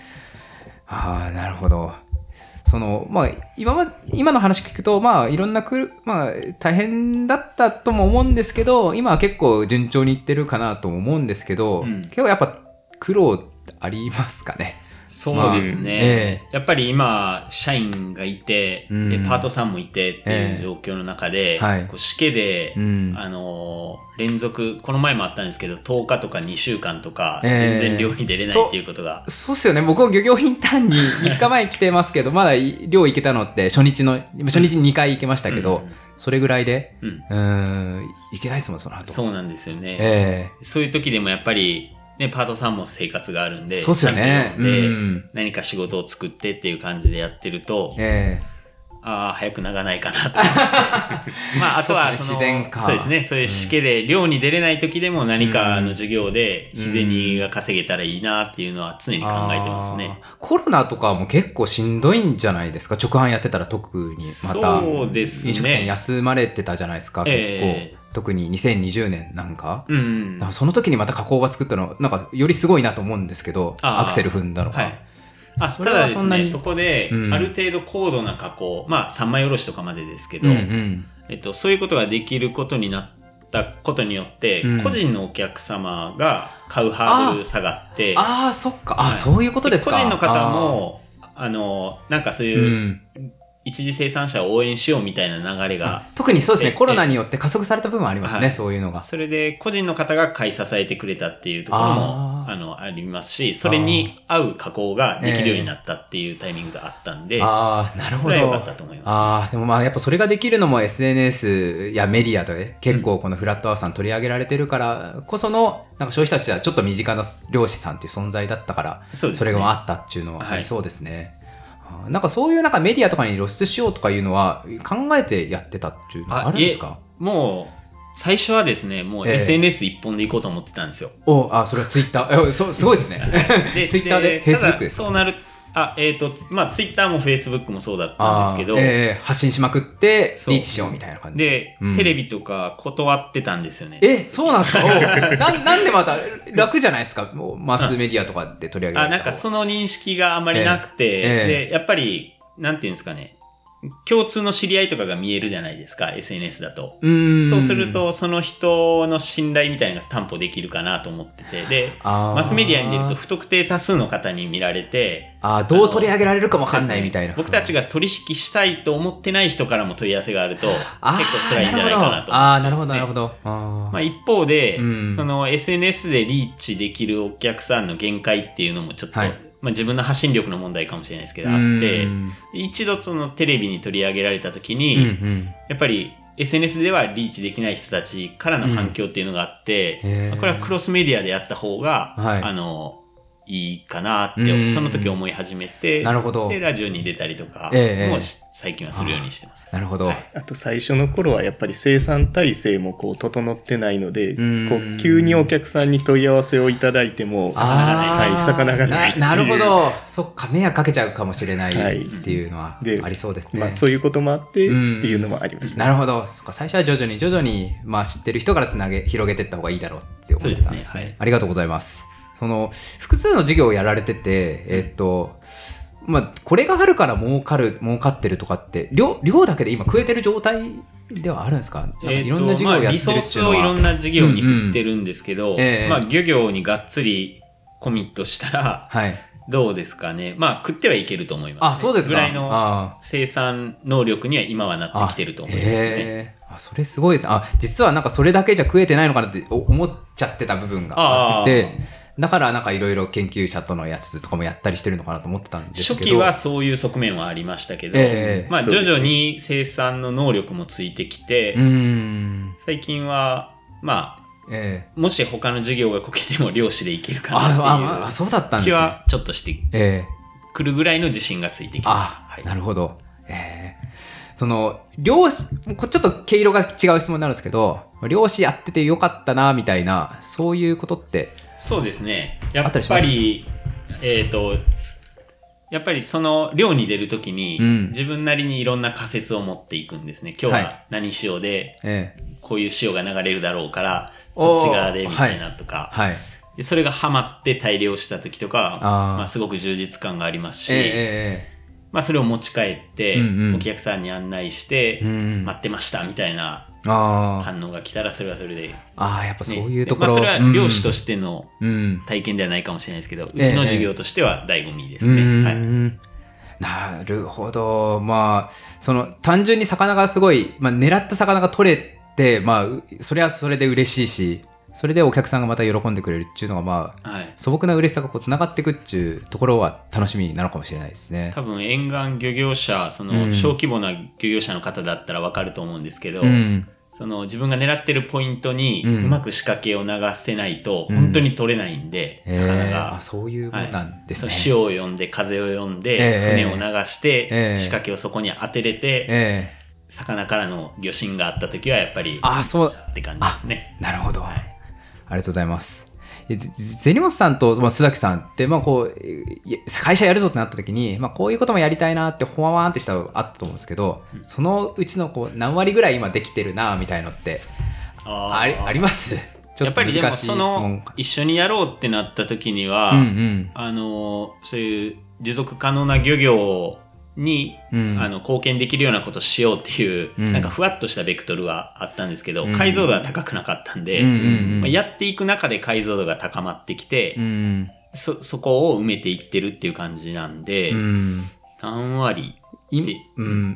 A: ああ、なるほど。その、まあ、今ま、今の話聞くと、まあ、いろんなくる、まあ、大変だったとも思うんですけど、今は結構順調にいってるかなとも思うんですけど、
B: うん
A: 結構やっぱ苦労ありますかね？
B: そうです
A: まあ
B: ね、
A: え。
B: やっぱり今、社員がいて、
A: うん。
B: でパートさんもいてっていう状況の中で、
A: はい。
B: こうで、
A: うん。
B: あのー連続、この前もあったんですけど、10日とか2週間とか、
A: ええ。
B: 全然寮に出れないっていうことが、
A: そうっすよね。僕も漁業インターンに3日前に来てますけど、まだ漁行けたのって初日の、初日に2回行けましたけど、
B: うん。
A: それぐらいで、
B: うん。
A: ん、行けないですもん、その後。
B: そうなんですよね。
A: え。
B: そういう時でもやっぱり、ね、パートさんも生活があるんで、
A: そうっすよね。
B: で
A: うん。
B: 何か仕事を作ってっていう感じでやってると、
A: え
B: ああ、早くならないかなと。まあ、あとは
A: そ
B: の、
A: ね。自然か。
B: そうですね。そういう試験で寮に出れない時でも何かの授業で
A: うん。
B: 日銭が稼げたらいいなっていうのは常に考えてますね。
A: コロナとかも結構しんどいんじゃないですか？直販やってたら特にまた。
B: そうですね。
A: 飲食店休まれてたじゃないですか結構、
B: ええ
A: 特に2020年なんか,、
B: うん。
A: その時にまた加工が作ったのなんかよりすごいなと思うんですけどアクセル踏んだのが、
B: はい。あただです
A: はそんなに
B: ね、そこで
A: うん。
B: ある程度高度な加工、まあ三枚おろしとかまでですけど、
A: うんうん。
B: えっと、そういうことができることになったことによって、
A: うん。
B: 個人のお客様が買うハードル下がって、
A: ああそっか。あ、
B: はい。
A: そういうことですか。
B: 個人の方も、あの、なんかそういう、
A: うん
B: 一次生産者を応援しようみたいな流れが、
A: 特にそうですね
B: え
A: コロナによって加速された部分はありますね、
B: はい。
A: そういうのが。
B: それで個人の方が買い支えてくれたっていうところも
A: あ
B: のありますし、それに合う加工ができるようになったっていうタイミングがあったんで、
A: ああなるほど。
B: 良かったと思います、
A: ああでもまあやっぱそれができるのも SNS やメディアで結構このフラットアースさん取り上げられてるからこそのなんか消費者としてはちょっと身近な漁師さんっていう存在だったから
B: そうですね。
A: れがあったっていうのはありそうですね。あーなんかそういうなんかメディアとかに露出しようとかいうのは考えてやってたっていうのはあるんですか？
B: もう、最初はですね、もう
A: ええ
B: SNS 一本でいこうと思ってたんですよ。
A: おあそれはツイッターえそすごいですね。ツイッターでフェイスブックですか？
B: ただそうなる、あ、えっ、と、まあ、ツイッターもフェイスブックもそうだったんですけど、
A: えー発信しまくってリーチしようみたいな感じ。
B: で、
A: うん。
B: テレビとか断ってたんですよね。
A: えそうなんですか？なんなんでまた楽じゃないですか？もうマスメディアとかで取り上げら
B: あ、
A: れた
B: なんかその認識があまりなくて、
A: ええ。
B: で、やっぱり、なんていうんですかね、共通の知り合いとかが見えるじゃないですか、SNS だと。
A: う
B: そうすると、その人の信頼みたいなのが担保できるかなと思ってて、で、マスメディアに出ると不特定多数の方に見られて、
A: あー。どう取り上げられるかもわかんないみたいな。
B: 僕たちが取引したいと思ってない人からも問い合わせがあると、結構辛いんじゃないかなとね。
A: ああー、なるほど、なるほど。あー。
B: まあ、一方で、
A: うん。
B: その SNS でリーチできるお客さんの限界っていうのもちょっと、
A: はい
B: まあ、自分の発信力の問題かもしれないですけど、あ
A: う
B: って
A: ん、
B: 一度そのテレビに取り上げられた時に、
A: うんうん。
B: やっぱり SNS ではリーチできない人たちからの反響っていうのがあって、
A: うん
B: これはクロスメディアでやった方が、
A: はい。
B: あの、いいかなって、
A: うん
B: その時思い始めて、
A: なるほど。
B: で、ラジオに出たりとか
A: ええ
B: もし最近はするようにしてます。
A: なるほど。
B: はい
C: あと最初の頃はやっぱり生産体制もこう整ってないので、
A: うん
C: こう急にお客さんに問い合わせをいただいても、はい、魚がないっていう。
A: ななるほど。そっか、迷惑かけちゃうかもしれない
C: はい
A: っていうのは
C: で
A: ありそうですね。
C: まあそういうこともあってって
A: うん
C: いうのもありました。
A: なるほど。そっか、最初は徐々に徐々に、まあ知ってる人からつなげ、広げていった方がいいだろうって思ってたんですね。
B: そうですねはい
A: ありがとうございます。その、複数の事業をやられてて、えっと、まあ、これがあるから儲かる、儲かってるとかって、量、量だけで今食えてる状態ではあるんですか？いろんな事業をやってる
B: まあリソー
A: っていうのは。
B: スをいろんな事業に振ってるんですけど、
A: うんうんええ
B: まあ漁業にがっつりコミットしたら、
A: はい。
B: どうですかね？まあ食ってはいけると思います、
A: あ、そうですか。
B: ぐらいの
A: あ
B: 生産能力には今はなってきてると思いますね。
A: へーあ、それすごいです。あ、実はなんかそれだけじゃ食えてないのかなってお思っちゃってた部分があって、だからなんかいろいろ研究者とのやつとかもやったりしてるのかなと思ってたんですけど。
B: 初期はそういう側面はありましたけど、
A: ええ
B: まあ徐々に生産の能力もついてきて、
A: うーん。
B: 最近は、まあ、
A: ええ
B: もし他の事業がこけても漁師でいけるか
A: ああ、あ、
B: なっ
A: あそうだったん
B: ていう気
A: ですね。
B: はちょっとして
A: ええ
B: くるぐらいの自信がついてきました。
A: あ、
B: はい
A: なるほど。ええその、漁師、こちょっと毛色が違う質問になるんですけど、漁師やっててよかったな、みたいな、そういうことって、
B: そうですね。やっぱり、えっ、と、やっぱりその漁に出るときに、
A: うん。
B: 自分なりにいろんな仮説を持っていくんですね。今日
A: はい。
B: は何潮で、
A: ええ。
B: こういう潮が流れるだろうから、こっち側でみたいなとか、
A: はい。
B: でそれがハマって大漁した時とか、
A: あー。
B: まあ、すごく充実感がありますし、
A: えええ
B: まあ、それを持ち帰って、
A: うんうん。
B: お客さんに案内して。待ってましたみたいな反応が来たら、それはそれで、ね、
A: あー、やっぱそういうところ。
B: まあ、それは漁師としての。体験ではないかもしれないですけど、う
A: ええ
B: ちの授業としては醍醐味です
A: う
B: ね。はい
A: なるほど。まあ、その、単純に魚がすごい、まあ、狙った魚が取れて、まあう、それはそれで嬉しいし、それでお客さんがまた喜んでくれるっていうのが、まあ、
B: はい
A: 素朴な嬉しさがこう繋がっていくっていうところは楽しみなのかもしれないですね。
B: 多分沿岸漁業者、そ
A: うん
B: の小規模な漁業者の方だったらわかると思うんですけど、
A: うん。
B: その自分が狙ってるポイントに
A: うん
B: うまく仕掛けを流せないと
A: うん
B: 本当に取れないんで、
A: えー、
B: 魚が
A: あ、。そういうことなんですね。
B: 潮を読んで風を読んで、
A: ええ
B: 船を流して、
A: ええ
B: 仕掛けをそこに当てれて、
A: え
B: 魚からの魚心があった時はやっぱり
A: あそう
B: って感じですね
A: え。なるほど。
B: はい
A: ありがとうございます。銭本さんと、まあ、須崎さんって、まあ、こう会社やるぞってなった時に、まあ、こういうこともやりたいなってほわわーんってしたのあったと思うんですけど、そのうちのこう何割ぐらい今できてるなみたいのって
B: あ
A: あります？
B: やっぱりでもそ
A: 問
B: の一緒にやろうってなった時には、
A: うんうん。
B: あのそういう持続可能な漁業に、
A: うん。
B: あの貢献できるようなことをしようっていう、
A: うん。
B: なんかふわっとしたベクトルはあったんですけど、
A: うん。
B: 解像度は高くなかったんで、
A: うんうんうん。
B: まあ、やっていく中で解像度が高まってきて、
A: うん
B: そそこを埋めていってるっていう感じなんで、
A: うん。
B: 何割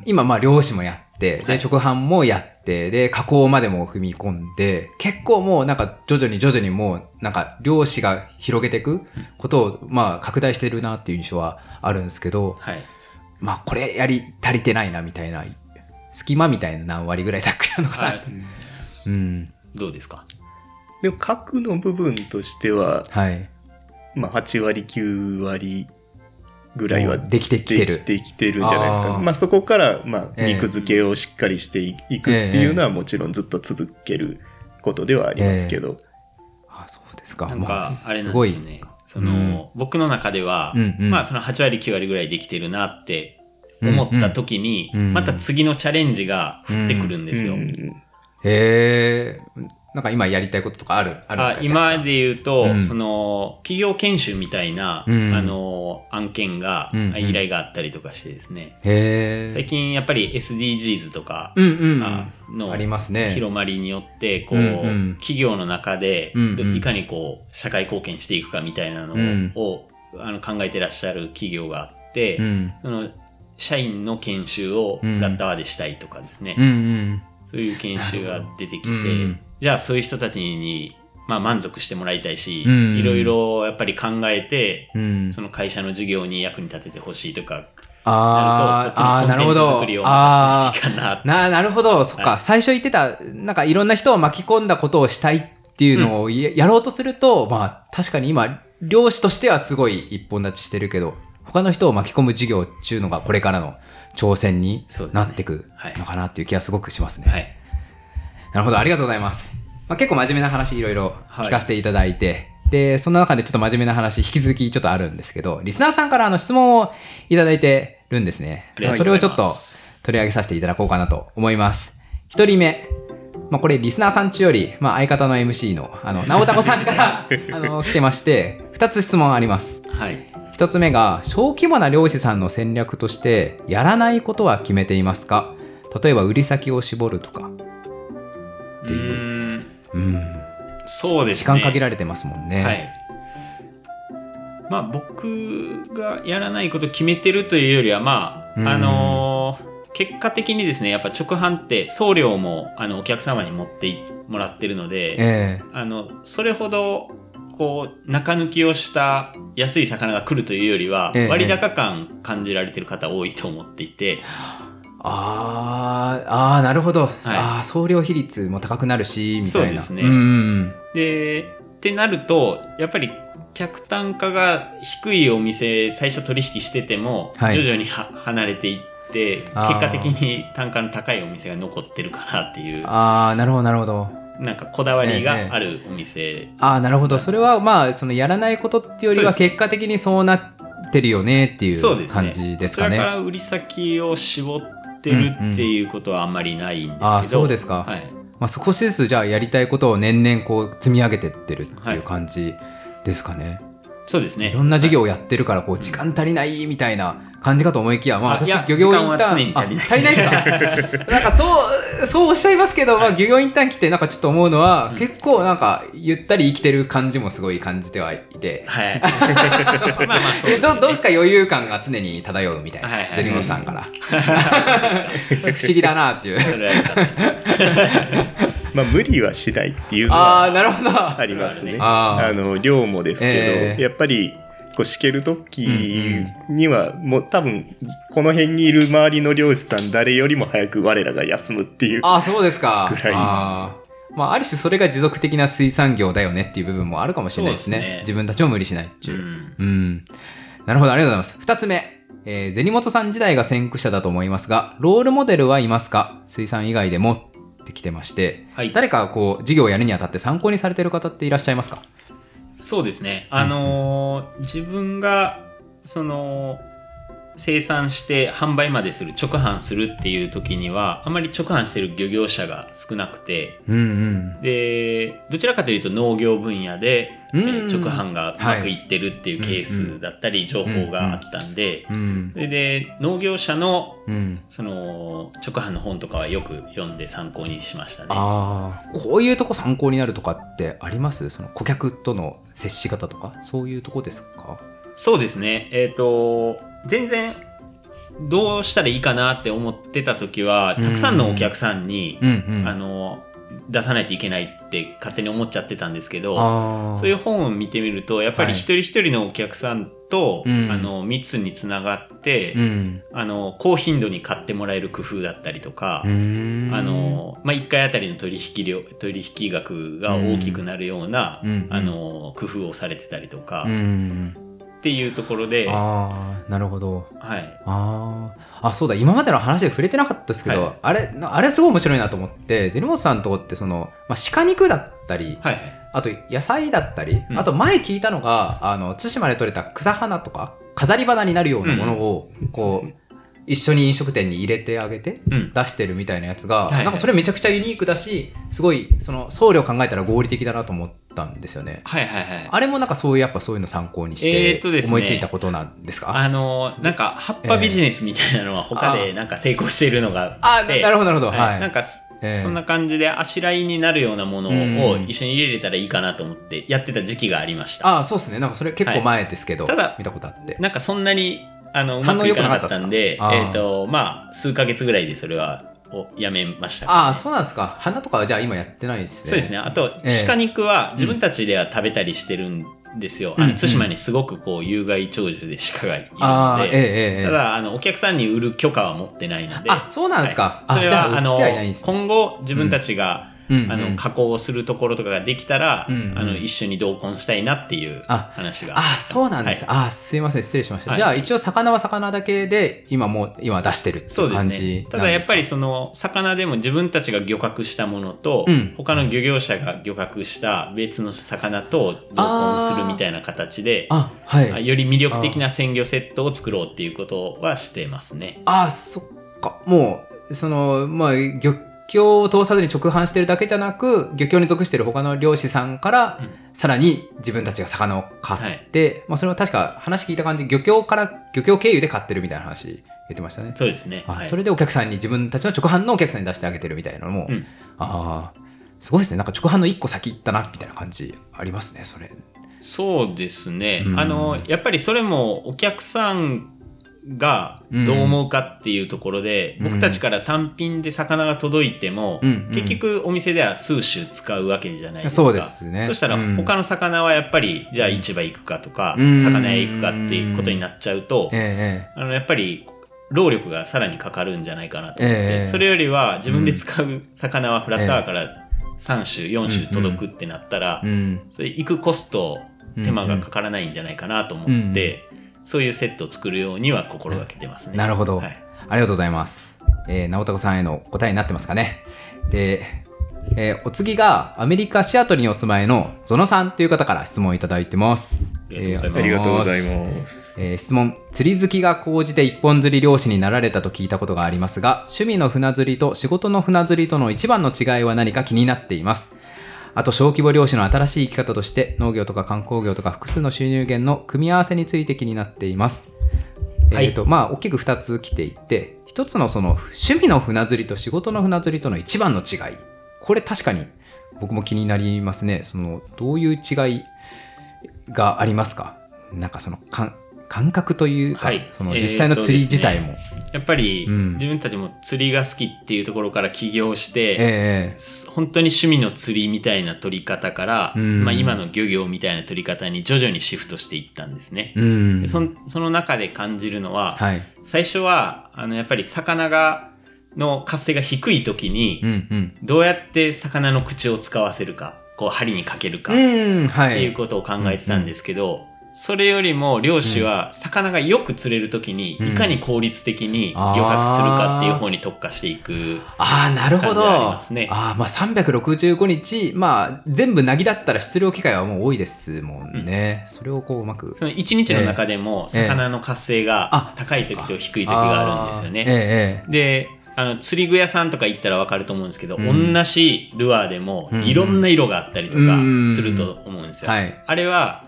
A: 今まあ漁師もやってで
B: はい。
A: 直販もやってで加工までも踏み込んで結構もうなんか徐々に徐々にもうなんか漁師が広げていくことをまあ拡大してるなっていう印象はあるんですけど
B: はい。
A: まあこれやり足りてないなみたいな隙間みたいな何割ぐらいざっくりあるのかな、
B: はい、
A: うん。
B: どうですか？
C: でも核の部分としては、
A: はい。
C: まあ、8割9割ぐらいは
A: できてきてる。
C: できてきてるんじゃないですか。まあそこから、まあ、
A: ええ。
C: 肉付けをしっかりしていくっていうのはもちろんずっと続けることではありますけど。
A: あそうですか。
B: なんかあれなん
A: ごい
B: ですよね。その、僕の中では、
A: うんうん。
B: まあその8割9割ぐらいできてるなって思った時に、
A: うん。うん。
B: また次のチャレンジが降ってくるんですよ。
C: うん
A: へえなんか今やりたいこととかあるあるんです
B: あ
A: か
B: 今で言うと、
A: うん。
B: その、企業研修みたいな、
A: うん。
B: あの、案件が、
A: うんうん。
B: 依頼があったりとかしてですね、最近やっぱり SDGs とか
A: うんうん
B: あの
A: ありますね。
B: 広まりによって、こう、
A: うんうん。
B: 企業の中で、いかにこう、社会貢献していくかみたいなのを、
A: うん。
B: あの考えてらっしゃる企業があって、
A: うん。
B: その、社員の研修を
A: うん
B: ラッタワでしたいとかですね、
A: うんうん。
B: そういう研修が出てきて、じゃあそういう人たちに、まあ、満足してもらいたいし、
A: うん。
B: いろいろやっぱり考えて、
A: うん。
B: その会社の事業に役に立ててほしいとか、
A: あー。あー
B: なる
A: ほど
B: こっちのコンテンツ作りをまたしな
A: るほど。そっか、
B: はい。
A: 最初言ってたなんかいろんな人を巻き込んだことをしたいっていうのをや,、やろうとするとまあ確かに今漁師としてはすごい一本立ちしてるけど他の人を巻き込む事業っていうのがこれからの挑戦になって
B: い
A: のかなっていう気がすごくしますね。
B: はい。
A: なるほど、ありがとうございます。まあ、結構真面目な話いろいろ聞かせていただいて、で、その中でちょっと真面目な話引き続きちょっとあるんですけど、リスナーさんからあの質問をいただいてるんですね。
B: ありがと
A: そうれをちょっと取り上げさせていただこうかなと思います。一人目。まあ、これリスナーさん中より、まあ、相方の MC の、あの、直太子さんから、あの、来てまして、二つ質問あります。
B: はい。
A: 一2つ目が小規模な漁師さんの戦略としてやらないことは決めていますか？例えば売り先を絞るとか
B: う。ーん。
A: うん。
B: そうですね。
A: 時間限られてますもんね、
B: はい。まあ僕がやらないこと決めてるというよりはまあ、
A: うん。
B: あのー結果的にですねやっぱ直販って送料もあのお客様に持ってもらってるので、
A: ええ。
B: あのそれほどこう中抜きをした安い魚が来るというよりは、
A: ええ。
B: 割高感感じられてる方多いと思っていて、
A: あーあーなるほど、ああ送料比率も高くなるしみたいな。
B: そうですね。
A: ん
B: でってなるとやっぱり客単価が低いお店最初取引してても、
A: はい。
B: 徐々には離れていって結果的に単価の高いお店が残ってるかなっていう。
A: ああなるほどなるほど。
B: なんかこだわりがあるお店、
A: ああなるほど。それはまあそのやらないことっていうよりは結果的にそうなってるよねってい
B: そう
A: 感じですかね。
B: それから売り先を絞ってるっていうことはあんまりないんですけど、
A: ああそうですか、
B: はい、
A: まあ、少しずつじゃあやりたいことを年々こう積み上げてってるっていう感じですかね、
B: そうですね。
A: いろんな事業をやってるからこう時間足りないみたいな感じかと思いきや、まあ、私漁業インターン
B: 足りない。
A: あ足りないですか？なんかそうそうおっしゃいますけど、まあ、漁業インターン来てなんかちょっと思うのは、
B: うん。
A: 結構なんかゆったり生きてる感じもすごい感じてはいて。
B: はい。まあまあそうです、ね、
A: どどっか余裕感が常に漂うみたいな、
B: はい。はい
A: ゼニモトさんから。不思議だなっていう。
C: まあ無理はしないっていうの
A: ああ
C: は
A: なるほど。
C: ありますね。
A: あー。
C: あの量もですけど、
A: ええ
C: やっぱりこうしける時にはもう多分この辺にいる周りの漁師さん誰よりも早く我らが休むっていう。
A: ああそうですか。
C: ぐらい。
A: まあ、ある種それが持続的な水産業だよねっていう部分もあるかもしれないですね。
B: すね。
A: 自分たちも無理しないっていう。う、
B: ん。
A: うん。なるほど、ありがとうございます。二つ目。えー、銭本さん時代が先駆者だと思いますが、ロールモデルはいますか？水産以外でもってきてまして、
B: はい。
A: 誰かこう、事業をやるにあたって参考にされてる方っていらっしゃいますか？
B: そうですね。あのー自分が、その、生産して販売までする、直販するっていう時には、あまり直販してる漁業者が少なくて、
A: うんうん。
B: で、どちらかというと農業分野で、え
A: うん
B: ー直販がうまくいってるっていうケースだったり、情報があったんで、
A: うん。
B: それで、農業者の、
A: うん。
B: その、直販の本とかはよく読んで参考にしましたね。
A: ああ、こういうとこ参考になるとかってあります？その顧客との接し方とか、そういうとこですか？
B: そうですね。えっ、と、全然、どうしたらいいかなって思ってた時は、たくさんのお客さんに。あの、出さないといけないって勝手に思っちゃってたんですけど、そういう本を見てみると、やっぱり
A: はい
B: 一人一人のお客さんと、
A: うん
B: あの、密につながって、
A: うん。
B: あの、高頻度に買ってもらえる工夫だったりとか、あ、の、まあ、1回あたりの取引量、取引額が大きくなるような、
A: うん
B: あの、工夫をされてたりとか、
A: うん。
B: っていうところで、は
A: ああ、なるほど。
B: い。
A: あーあ、そうだ、今までの話で触れてなかったですけど、
B: はい
A: あれ、なあれすごい面白いなと思って、ゼニモトさんのとこって、その、まあ、鹿肉だったり、
B: はい。
A: あと野菜だったり、
B: うん
A: あと前聞いたのが、あの、対馬で採れた草花とか、飾り花になるようなものを、こう、一緒に飲食店に入れてあげて、
B: うん。
A: 出してるみたいなやつが、
B: はいはい
A: なんかそれめちゃくちゃユニークだし、すごい、その、送料考えたら合理的だなと思ったんですよね。
B: はいはいはい。
A: あれもなんかそういう、やっぱそういうの参考にして思いついたことなんですか、
B: あの、なんか、葉っぱビジネスみたいなのは他でなんか成功しているのがあ
A: あ
B: って、
A: なるほど、なるほど。はい。
B: はいなんか、
A: ええ
B: そんな感じであしらいになるようなものを
A: うん
B: 一緒に入れれたらいいかなと思ってやってた時期がありました。
A: ああ、そうですね。なんかそれ結構前ですけど、
B: はいただ
A: 見たことあって。
B: なんかそんなにあのうま
A: 反応
B: くいかなか
A: った
B: んで、えっ、と、まあ、数ヶ月ぐらいでそれはをやめました、
A: ああ、そうなんですか。花とかはじゃあ今やってないですね。
B: そうですね。あと、
A: ええ
B: 鹿肉は自分たちでは食べたりしてるんですよ。あ
A: うんうん
B: の対馬にすごくこう有害鳥獣で鹿がいる
A: ああ、
B: ので、
A: ええええええ。
B: ただあのお客さんに売る許可は持ってないので、
A: あ、そうなんですか。
B: そ
A: あ、じゃあ
B: れはあの
A: 売ってはいないんですね。
B: 今後自分たちが、
A: うんうん
B: あの加工をするところとかができたら、
A: うんうん
B: あの一緒に同梱したいなっていう
A: あ
B: 話が
A: あ、そうなんです。
B: はい
A: あ、すいません。失礼しました。
B: はい
A: じゃあ一応魚は魚だけで今もう今出してるっていうう感じですか？
B: ただやっぱりその魚でも自分たちが漁獲したものと、
A: うん
B: 他の漁業者が漁獲した別の魚と同梱するみたいな形で
A: あ、はい。
B: より魅力的な鮮魚セットを作ろうっていうことはしてますね。
A: あ、そっか。もう、その、まあ、漁協を通さずに直販してるだけじゃなく漁協に属してる他の漁師さんから、
B: うん
A: さらに自分たちが魚を買って、まあ、それは確か話聞いた感じ漁協から漁協経由で買ってるみたいな話言ってましたね。
B: そうですね。
A: あ
B: はい
A: それでお客さんに自分たちの直販のお客さんに出してあげてるみたいなのも、
B: うん
A: ああすごいですねなんか直販の一個先行ったなみたいな感じありますねそれ。
B: そうですね。
A: うん
B: あの、やっぱりそれもお客さんがどう思うかっていうところで、
A: うん。
B: 僕たちから単品で魚が届いても、
A: うんうん。
B: 結局お店では数種使うわけじゃないですか。
A: そうですね。
B: そしたら
A: うん。
B: 他の魚はやっぱり、じゃあ市場行くかとか、
A: うん。
B: 魚屋行くかっていうことになっちゃうと、
A: ええ
B: あの、やっぱり、労力がさらにかかるんじゃないかなと思って、
A: ええ
B: それよりは自分で使う魚はフラッターから3種、4種届くってなったら、それ行くコスト、手間がかからないんじゃないかなと思って、そういうセットを作るようには心がけてますね。
A: なるほど
B: はい、
A: ありがとうございます。えー、直太さんへの答えになってますかね。で、えーお次がアメリカ・シアトルにお住まいのゾノさんという方から質問をいただいてます。
B: ありがとうございます
C: ありがとうござい
A: す。
C: ます。
A: えー質問釣り好きが高じて一本釣り漁師になられたと聞いたことがありますが趣味の船釣りと仕事の船釣りとの一番の違いは何か気になっていますあと小規模漁師の新しい生き方として農業とか観光業とか複数の収入源の組み合わせについて気になっています。
B: はい。
A: えーとまあ大きく2つ来ていて一つのその趣味の船釣りと仕事の船釣りとの一番の違い。これ確かに僕も気になりますね。そのどういう違いがありますか？なんかその感感覚というか、
B: はい。
A: その実際の釣り自体も、
B: やっぱり、
A: うん。
B: 自分たちも釣りが好きっていうところから起業して、
A: え
B: 本当に趣味の釣りみたいな取り方から、
A: うん。
B: まあ、今の漁業みたいな取り方に徐々にシフトしていったんですね。そんその中で感じるのは、
A: はい。
B: 最初はあのやっぱり魚がの活性が低い時に、
A: うんうん。
B: どうやって魚の口を使わせるかこう針にかけるかっていう
A: い
B: ことを考えてたんですけど、それよりも漁師は魚がよく釣れる時に
A: うん。
B: いかに効率的に漁獲するかっていう方に特化していく。
A: ああなるほど。
B: ありますね。
A: ああまあ365日まあ全部なぎだったら出漁機会はもう多いですもんね、それをこううまく。
B: その一日の中でも
A: ええ。
B: 魚の活性が
A: あ
B: 高い時と低い時があるんですよね。
A: えええ
B: で、あの、釣り具屋さんとか行ったらわかると思うんですけど、
A: うん。
B: 同じルアーでも
A: うん。
B: いろんな色があったりとか
A: うん。
B: すると思うんですよ。
A: えはい。
B: あれは、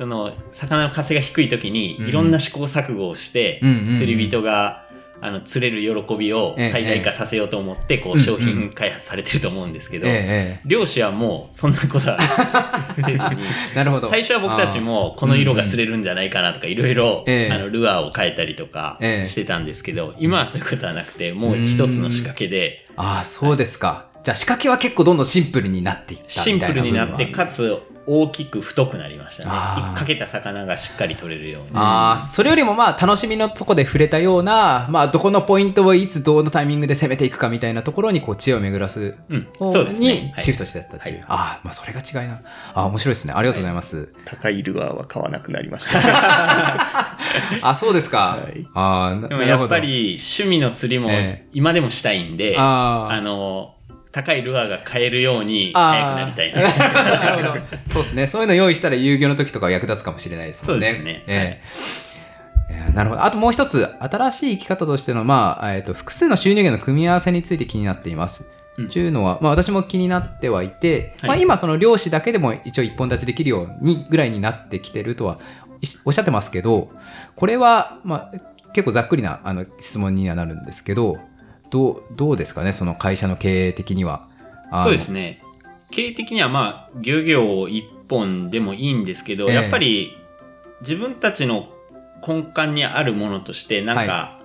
B: その、魚の活性が低い時に
A: うん
B: いろんな試行錯誤をして、釣り人が、あの、釣れる喜びを
A: ええ
B: 最大化させようと思って、こう、商品開発されてると思うんですけど、
A: ええ
B: 漁師はもうそんなことは せずに、
A: え えなるほど。
B: 最初は僕たちもこの色が釣れるんじゃないかなとかいろいろルアーを変えたりとか
A: ええ。
B: してたんですけど、今はそういうことはなくてもう一つの仕掛けで
A: ああそうですか、じゃあ仕掛けは結構どんどんシンプルになっていった
B: シンプ
A: みたいな
B: ルになってかつ大きく太くなりました
A: あー。
B: ねかけた魚がしっかり取れるように。
A: ああそれよりもまあ楽しみのとこで触れたような、まあ、どこのポイントをいつどのタイミングで攻めていくかみたいなところにこう知恵を巡らす
B: うん
A: 方
B: そうですね。
A: にシフトしてったっていう、
B: はい。
A: ああまあそれが違いな。ああ面白いですね。ありがとうございます、
C: 高いルアーは買わなくなりました。
A: あそうですか、
C: はい。
A: ああな
B: でもやっぱり趣味の釣りも
A: え
B: 今でもしたいんで、あ
A: あー
B: の高いルアーが買えるように早くなりたいな。
A: なるほど。そうですね。そういうの用意したら遊漁の時とかは役立つかもしれないですもんね。
B: そうですね。
A: ええ。い。やなるほど。あともう一つ新しい生き方としての、まあえー、と複数の収入源の組み合わせについて気になっています。
B: うん。
A: というのは、まあ、私も気になってはいて、
B: はい。
A: まあ、今その漁師だけでも一応一本立ちできるようにぐらいになってきてるとはいおっしゃってますけどこれは、まあ、結構ざっくりなあの質問にはなるんですけどどうどうですかねその会社の経営的には？
B: そうですね。経営的にはまあ、漁業一本でもいいんですけど、
A: ええ。
B: やっぱり自分たちの根幹にあるものとして、なんか、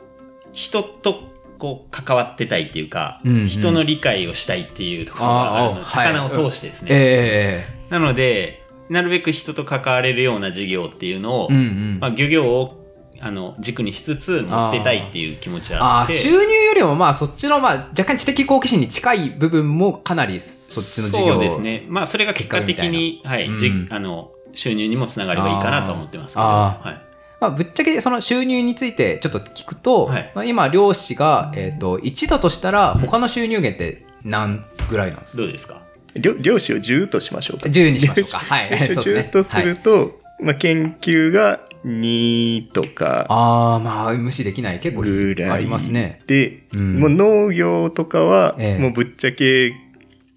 B: 人とこう関わってたいっていうか、
A: うんうん。
B: 人の理解をしたいっていうところ
A: あ
B: が
A: あ
B: あるの魚を通してですね。
A: え
B: なので、なるべく人と関われるような事業っていうのを、
A: えうんうん。
B: まあ、漁業をあの軸にしつつ持ってたいっていう気持ちはあって。
A: 収入よりもまあそっちのまあ若干知的好奇心に近い部分もかなりそっちの事業
B: そうですね。まあ、それが結果的に、はい、じ
A: うん。
B: あの、収入にもつながればいいかなと思ってますけど、
A: あ
B: はい。
A: まあ、ぶっちゃけその収入についてちょっと聞くと、
B: はい。
A: まあ、今漁師が、えー、と1だとしたら他の収入源って何ぐらいなんですか？
B: どうですか？
C: 漁漁師を10としましょうか。
A: 10にしましょうか。はい。
C: 漁師を
A: そうですね。
C: 10とすると、まあ、研究が2とか
A: ああ、まあ、無視できない。結構
C: ぐらい
A: ありますね。
C: で、
A: うん
C: もう農業とかは
A: ええ
C: もうぶっちゃけ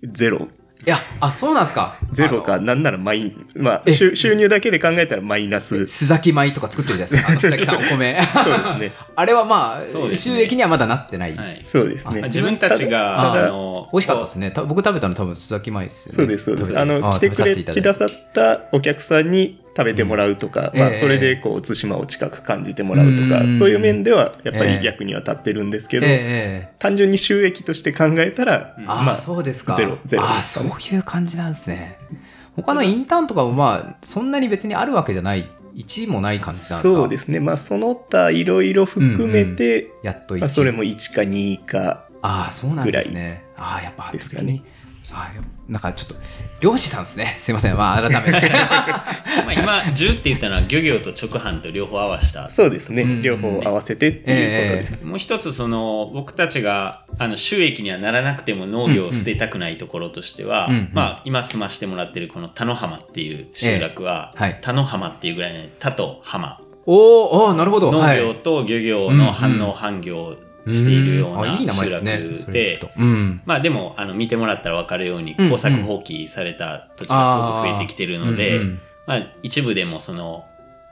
C: ゼロ。
A: いや、あ、そうなんですか。
C: ゼロか。なんならマイン、まあ
A: え
C: 収収入だけで考えたらマイナス。
A: 須崎米とか作ってるじゃないですか。あの須崎さん お米。
C: そうですね。
A: あれはまあ、収益にはまだなってない。
B: はい
C: そうですね。
B: 自分たちが、あの、
A: 美味しかったですね。た僕食べたの多分須崎米ですよね。
C: そうです、そうです。あの、来てくれ、
A: 食べさせいただい
C: 来ださったお客さんに食べてもらうとか、まあ、
A: うんええ
C: それで、こう、対馬を近く感じてもらうとか
A: う、ん
C: そういう面では、やっぱ
A: ええ
C: り役には立ってるんですけど、
A: ええええ
C: 単純に収益として考えたら、
B: うん
A: ああ、
C: まあ、
A: そうですか。
C: ゼロゼロ
A: ああ、そういう感じなんですね。他のインターンとかもまあ、そんなに別にあるわけじゃない、1もない感じなんですか？
C: そうですね。まあ、その他いろいろ含めて、
A: やっと1。
C: まあ、それも1か2か、
A: ああ、そうなんですね。ああ、やっぱ圧倒的に。
C: です
A: ああやっぱなんかちょっと、漁師さんですね。すいません。まあ、改めて。
B: まあ、今、10って言ったのは漁業と直販と両方合わせた。
C: そうですね。
A: うん
C: 両方合わせてっていうことです。
B: もう一つ、その、僕たちが、あの、収益にはならなくても農業を捨てたくないところとしては、
A: うんうん
B: まあ、今住ましてもらってるこの田野浜っていう集落は、
A: ええはい
B: 田野浜っていうぐらいで、田と浜。
A: おーおーなるほど。
B: 農
A: はい
B: 業と漁業の反応反業う
A: あいい名前ですね。
B: な集落で。まあでも、あの、見てもらったらわかるように、
A: うん
B: 耕作放棄された土地がすごく増えてきてるので、まあ一部でもその、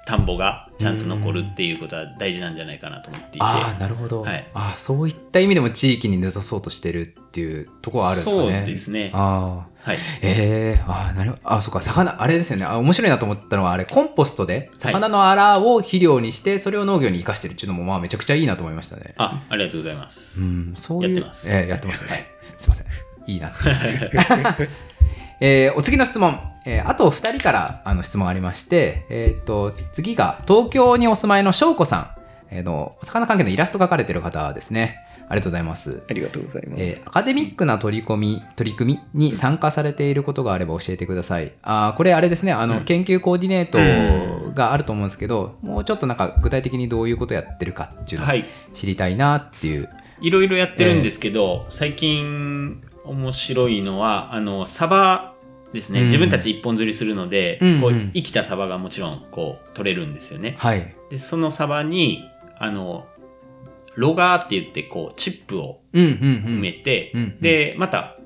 B: 田んぼがちゃんと残るっていうことは大事なんじゃないかなと思っていて。
A: ああ、なるほど。
B: はい
A: ああ、そういった意味でも地域に根ざそうとしてるっていうところはあるんですかね。
B: そうですね。
A: ああ。
B: はい。
A: ええああ、なる。あ、そっか、魚、あれですよね。あ、面白いなと思ったのは、あれ、コンポストで、魚のアラを肥料にして、それを農業に生かしてるっていうのも、まあ、めちゃくちゃいいなと思いましたね。
B: あ、ありがとうございます。
A: うん、そういう。
B: やってます
A: ええやってますね。
B: はい
A: すいません。いいなって。えーお次の質問。えーあと2人からあの質問ありまして、えっ、と、次が東京にお住まいの翔子さん。えーの、お魚関係のイラスト描かれてる方ですね。ありがとうございます。
C: ありがとうございます。
A: えーアカデミックな取り込み、取り組みに参加されていることがあれば教えてください。あーこれあれですね、あの、
B: うん
A: 研究コーディネートがあると思うんですけど、もうちょっとなんか具体的にどういうことやってるかっていうのを
B: はい。
A: 知りたいなっていう。
B: いろいろやってるんですけど、最近面白いのは、あの、サバですね。
A: うん
B: 自分たち一本釣りするので、
A: うんうん
B: こう生きたサバがもちろんこう取れるんですよね。
A: はい。
B: で、そのサバに、あの、ロガーって言って、こう、チップを。埋めて、で、また、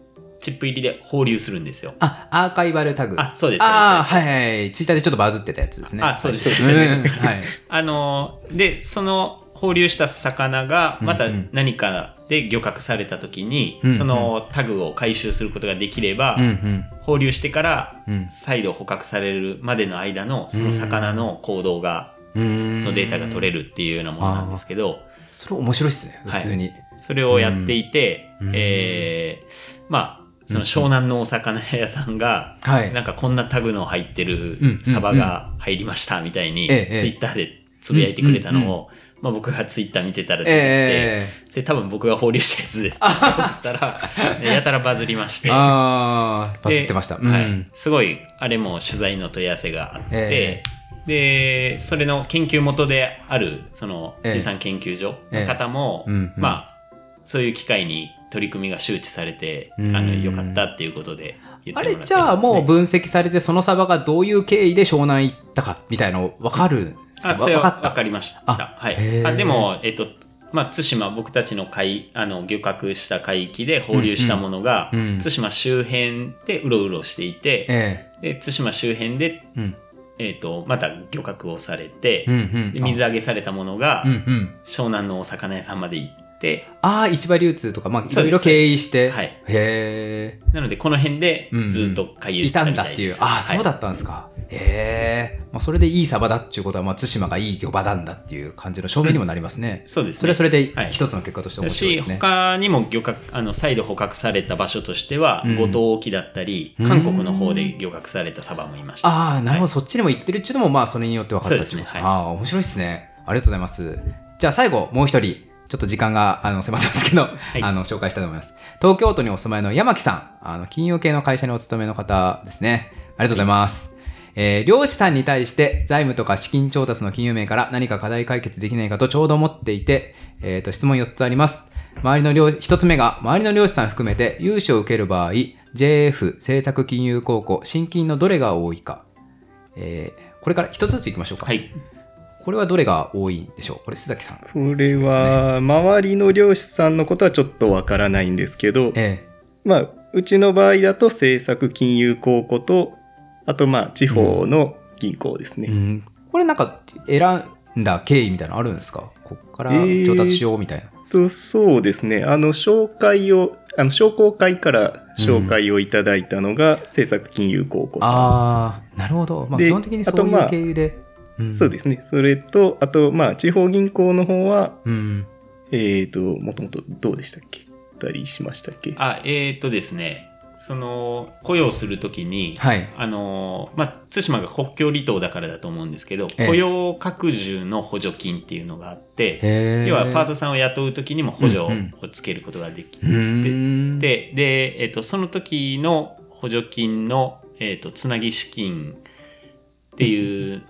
B: チップ入りで放流するんですよ。
A: あ、アーカイバルタグ。
B: あ、そうです。
A: ああ、はいはい。ツイッターでちょっとバズってたやつですね。
B: あそうです
A: はい
B: そうです
A: んはい。
B: あの、で、その放流した魚が、また何かで漁獲された時に、そのタグを回収することができれば。放流してから
A: うん
B: 再度捕獲されるまでの間のその魚の行動が、
A: うん。
B: のデータが取れるっていうようなものなんですけど、
A: それ面白いっすね、普通に。
B: それをやっていて、
A: うん
B: えーまあ、その湘南のお魚屋さんが、
A: はい。
B: なんかこんなタグの入ってる
A: うん
B: サバが入りましたみたいに、
A: ええ
B: ツイッターでつぶやいてくれたのを、まあ僕がツイッター見てたら出てきて、
A: え
B: それ多分僕が放流したやつですって思ったら、やたらバズりまして
A: え。ああ、バズ
B: で
A: ってました。う
B: はい
A: ん。
B: すごい、あれも取材の問い合わせがあって、
A: え
B: で、それの研究元である、その
A: ええ。
B: 水産研究所の方も、
A: ええ。うんうん。
B: まあ、そういう機会に取り組みが周知されて、
A: うん。
B: あの、良かったっていうことで言っても
A: あれじゃあもう分析されて、そのサバがどういう経緯で湘南行ったかみたいなの分かる？
B: あ、それは
A: 分か
B: りました。
A: あ
B: はい。あ。でも、えっと、まあ、対馬、僕たちの海、あの、漁獲した海域で放流したものが、
A: うんうん。
B: 対馬周辺でうろうろしていて、
A: え
B: で、対馬周辺で、
A: えうん。
B: えっと、また漁獲をされて、
A: うんうん。
B: で水揚げされたものが、
A: うんうん。
B: 湘南のお魚屋さんまで行って、
A: ああ、市場流通とか、まあ、いろいろ経緯して。
B: はい。
A: へえ。
B: なので、この辺で
A: うんうん
B: ずっと回遊して
A: いた
B: た
A: んだっていう。
B: みたいです。
A: ああ、そうだ
B: はい
A: ったんですか。へえ。まあ、それでいいサバだっていうことは、まあ、対馬がいい漁場なんだっていう感じの証明にもなりますね。
B: そうですね。
A: それはそれで
B: はい
A: 一つの結果として面白いですね。
B: 他にも漁獲、あの、再度捕獲された場所としては、
A: うん
B: 五島沖だったり、
A: うん
B: 韓国の方で漁獲されたサバもいました。
A: ああ、なるほど、
B: はい
A: そっちにも行ってるっていうのも、まあ、それによって分かった
B: ですねはい
A: ああ、面白いですね。ありがとうございます。じゃあ、最後、もう一人、ちょっと時間があの迫ってますけど、
B: い
A: あの紹介したいと思います。東京都にお住まいの山木さん、あの金融系の会社にお勤めの方ですね。ありがとうございます。えー漁師さんに対して財務とか資金調達の金融面から何か課題解決できないかとちょうど思っていて、えーと質問4つあります。周りの漁1つ目が周りの漁師さん含めて融資を受ける場合 JF 政策金融公庫新金のどれが多いか、えーこれから1つずついきましょうか。
B: はい。
A: これはどれが多いんでしょう？これ須崎さん
C: これは、周りの漁師さんのことはちょっとわからないんですけど、
A: え
C: まあ、うちの場合だと政策金融公庫と、あとまあ、地方の銀行ですね。
A: えうん、これなんか選んだ経緯みたいなのあるんですか？こっから
C: えー
A: 調達しようみたいな、
C: とそうですね。あの、紹介を、あの、商工会から紹介をいただいたのが、政策金融公庫さん。
A: ああなるほど、まあ、
C: で
A: 基本的にそういう
C: あとまあ
A: 経由で、うん。
C: そうですね。それと、あと、まあ、地方銀行の方は、
A: うん。
C: えっ、と、もともとどうでしたっけ？たりしましたっけ？
B: あ、えっ、とですね、その、雇用するときに、
A: はい。
B: あの、まあ、対馬が国境離島だからだと思うんですけど、
A: ええ。
B: 雇用拡充の補助金っていうのがあって、要はパートさんを雇うときにも補助を
A: うん
B: つけることができ
A: うーん。
B: で、で、えっ、と、その時の補助金の、えっ、と、つなぎ資金っていう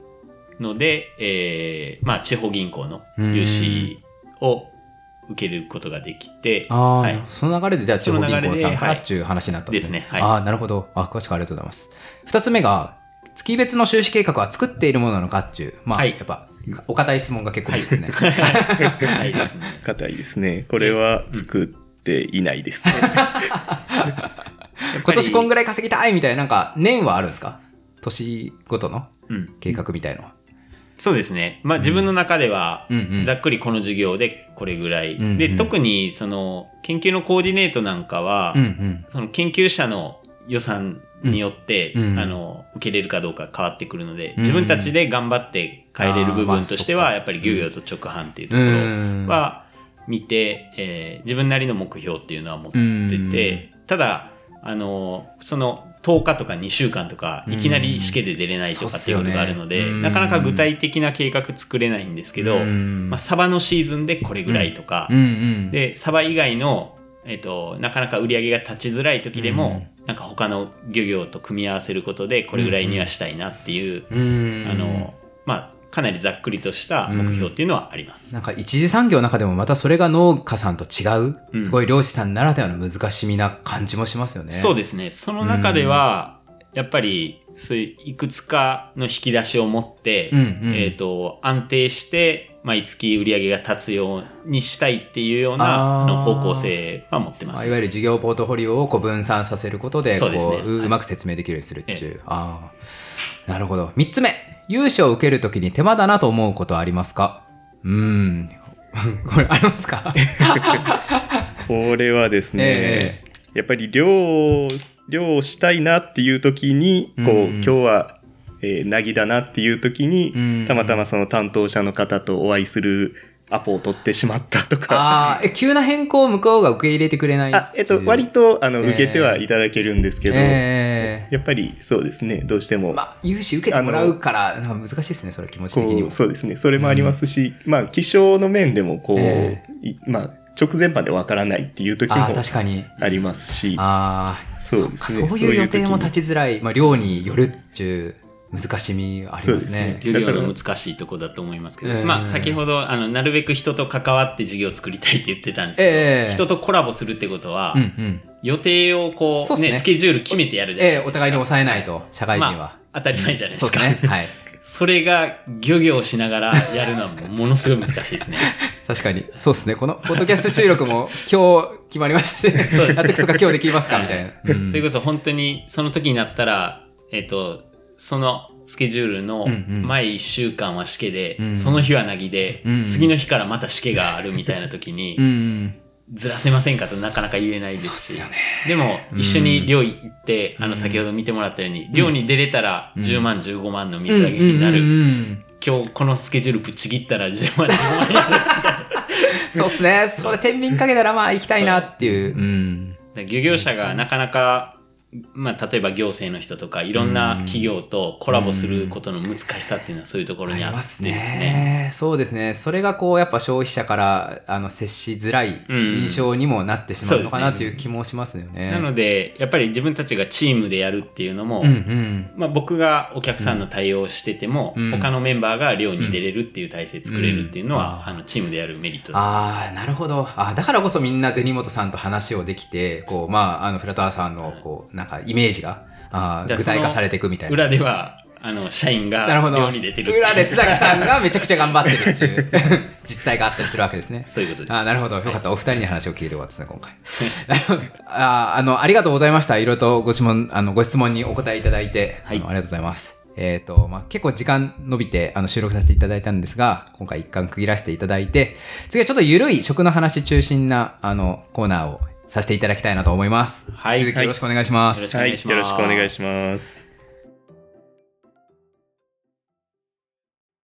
B: ので、えーまあ、地方銀行の融資を受けることができて、
A: ああ、
B: はい
A: その流れでじゃあ地方銀行さんからっていう話になったんですね。
B: ですねはい
A: ああ、なるほど。あ詳しくありがとうございます。二つ目が、月別の収支計画は作っているものなのかっていう、まあ、
B: はい
A: やっぱ、お堅い質問が結構多いですね。
B: はいですね。
C: 硬いですね。これは作っていないですね。
A: 今年こんぐ
B: らい。
A: 稼ぎたいみたいな、なんか、年はあるんですか？年ごとの
B: うん。
A: 計画みたいのは。
B: そうですね。まあ、自分の中では、ざっくりこの授業でこれぐらい。
A: うんうん。
B: で、特に、その、研究のコーディネートなんかは、
A: うんうん。
B: その研究者の予算によって、
A: うん。うん。
B: あの、受けれるかどうか変わってくるので、
A: うん
B: 自分たちで頑張って変えれる部分としては、やっぱり漁業と直販っていうと
A: う
B: こ
A: ん。
B: ろは見て、えー自分なりの目標っていうのは持って
A: うん。
B: て、ただ、あの、その10日とか2週間とか、いきなり試験で出れないとかっていうことがあるので、なかなか具体的な計画作れないんですけど、
A: うん。
B: まあ、サバのシーズンでこれぐらいとか。で、サバ以外の、えっ、と、なかなか売り上げが立ちづらい時でも、なんか他の漁業と組み合わせることで、これぐらいにはしたいなっていう、
A: うん、
B: あの、まあ、かなりざっくりとした目標っていうのはあります。
A: なんか一次産業の中でもまたそれが農家さんと違う、
B: うん。
A: すごい漁師さんならではの難しみな感じもしますよね。
B: そうですね。その中では、やっぱり、そういういくつかの引き出しを持って、
A: うんうん。
B: えっ、と、安定して、毎月売り上げが立つようにしたいっていうよう
A: あ
B: なの方向性は持ってます。
A: まあいわゆる事業ポートフォリオをこう分散させることでこ
B: そうですね。
A: うう
B: はい。う
A: まく説明できるようにするっていう、ああなるほど。3つ目融資を受けるときに手間だなと思うことはありますか？うーん。これありますか？
C: これはですね、
A: え
C: やっぱり漁、漁をしたいなっていう時に、こう、
A: うんうん
C: 今日は、えー、なぎだなっていう時に、
A: うん。
C: たまたまその担当者の方とお会いするアポを取ってしまったとか、
A: ああえ急な変更を向こうが受け入れてくれない
C: あ、えっと、割と、あの、
A: えー
C: 受けてはいただけるんですけど、
A: ええ
C: やっぱりそうですね、どうしても、
A: まあ融資受けてもらうからなんか難しいですねそれ気持ち的にも。
C: そうですね、それもありますし、まあ、気象の面でも、こう、
A: え
C: いまあ、直前までわからないっていう時も
A: あ
C: りますし、
A: ああ、
C: そうですね
A: そう
C: いう
A: 予定も立ちづらい、まあ、量によるっていう難しみありますね
C: ですね。
B: 漁業の難しいところだと思いますけど、
A: ええ
B: まあ先ほどあのなるべく人と関わって事業を作りたいって言ってたんですけど、
A: ええ
B: 人とコラボするってことは、
A: うんうん。
B: 予定をこう
A: ね
B: ねスケジュール決めてやるじゃない
A: ええ
B: ですか。
A: お互いに抑えないと、社会人は。
B: まあ当たり前じゃないですか。
A: そうですね。はい。
B: それが漁業をしながらやるのはものすごい難しいですね。
A: 確かに。そうですね。このポッドキャスト収録も 今日決まりまして、
B: そう
A: やってくそか今日できますかみたいな。うん
B: それこそ本当にその時になったら、えっ、と、そのスケジュールの
A: うんうん
B: 前1週間はしけで、
A: うん
B: その日はなぎで、
A: うん
B: 次の日からまたしけがあるみたいな時に、
A: うん。
B: ずらせませんかとなかなか言えないですし。でも、
A: うん
B: 一緒に漁行って、あ
A: うん
B: の、先ほど見てもらったように、漁に出れたら
A: うん
B: 10万、15万の水揚げになる。
A: うんうんうん
B: 今日このスケジュールぶっちぎったら10万、15万になる。
A: そうですね。そこで天秤かけたらまあ行きたいなっていう。うん。
B: 漁業者がなかなか、まあ、例えば行政の人とか、いろんな企業とコラボすることの難しさっていうのはそういうところにあってですね。
A: そうですね。それがこう、やっぱ消費者からあの接しづらい
B: うん
A: 印象にもなってしまうのかなという気もしますよね。
B: なので、やっぱり自分たちがチームでやるっていうのも、
A: うんうん。
B: まあ、僕がお客さんの対応をしてても、
A: うん
B: 他のメンバーが漁に出れるっていう体制作れるっていうのは、
A: うん
B: あのチームでやるメリット
A: ああ、なるほど。あだからこそみんな銭本さんと話をできて、こう、まあ、あの、フラタワーさんの、こう、なんか、イメージが、あ具体化されていくみたいな。
B: 裏では、あの、社員が
A: なるほど
B: 漁に出てる
A: 裏で須崎さんがめちゃくちゃ頑張ってるっていう 実態があったりするわけですね
B: そういうことです。
A: あなるほど。よかった。お二人に話を聞いてよかったですね、今回。ああの、ありがとうございました。いろいろとご質問、あの、ご質問にお答えいただいて、
B: はい
A: あのありがとうございます。えっ、と、まあ、結構時間伸びて、あの、収録させていただいたんですが、今回一貫区切らせていただいて、次はちょっと緩い食の話中心な、あの、コーナーをさせていただきたいなと思います。
B: はい
A: 引き続きよろしくお願いします。
B: よろしくお
C: はい。
B: 願いします
C: よろしくお願いします。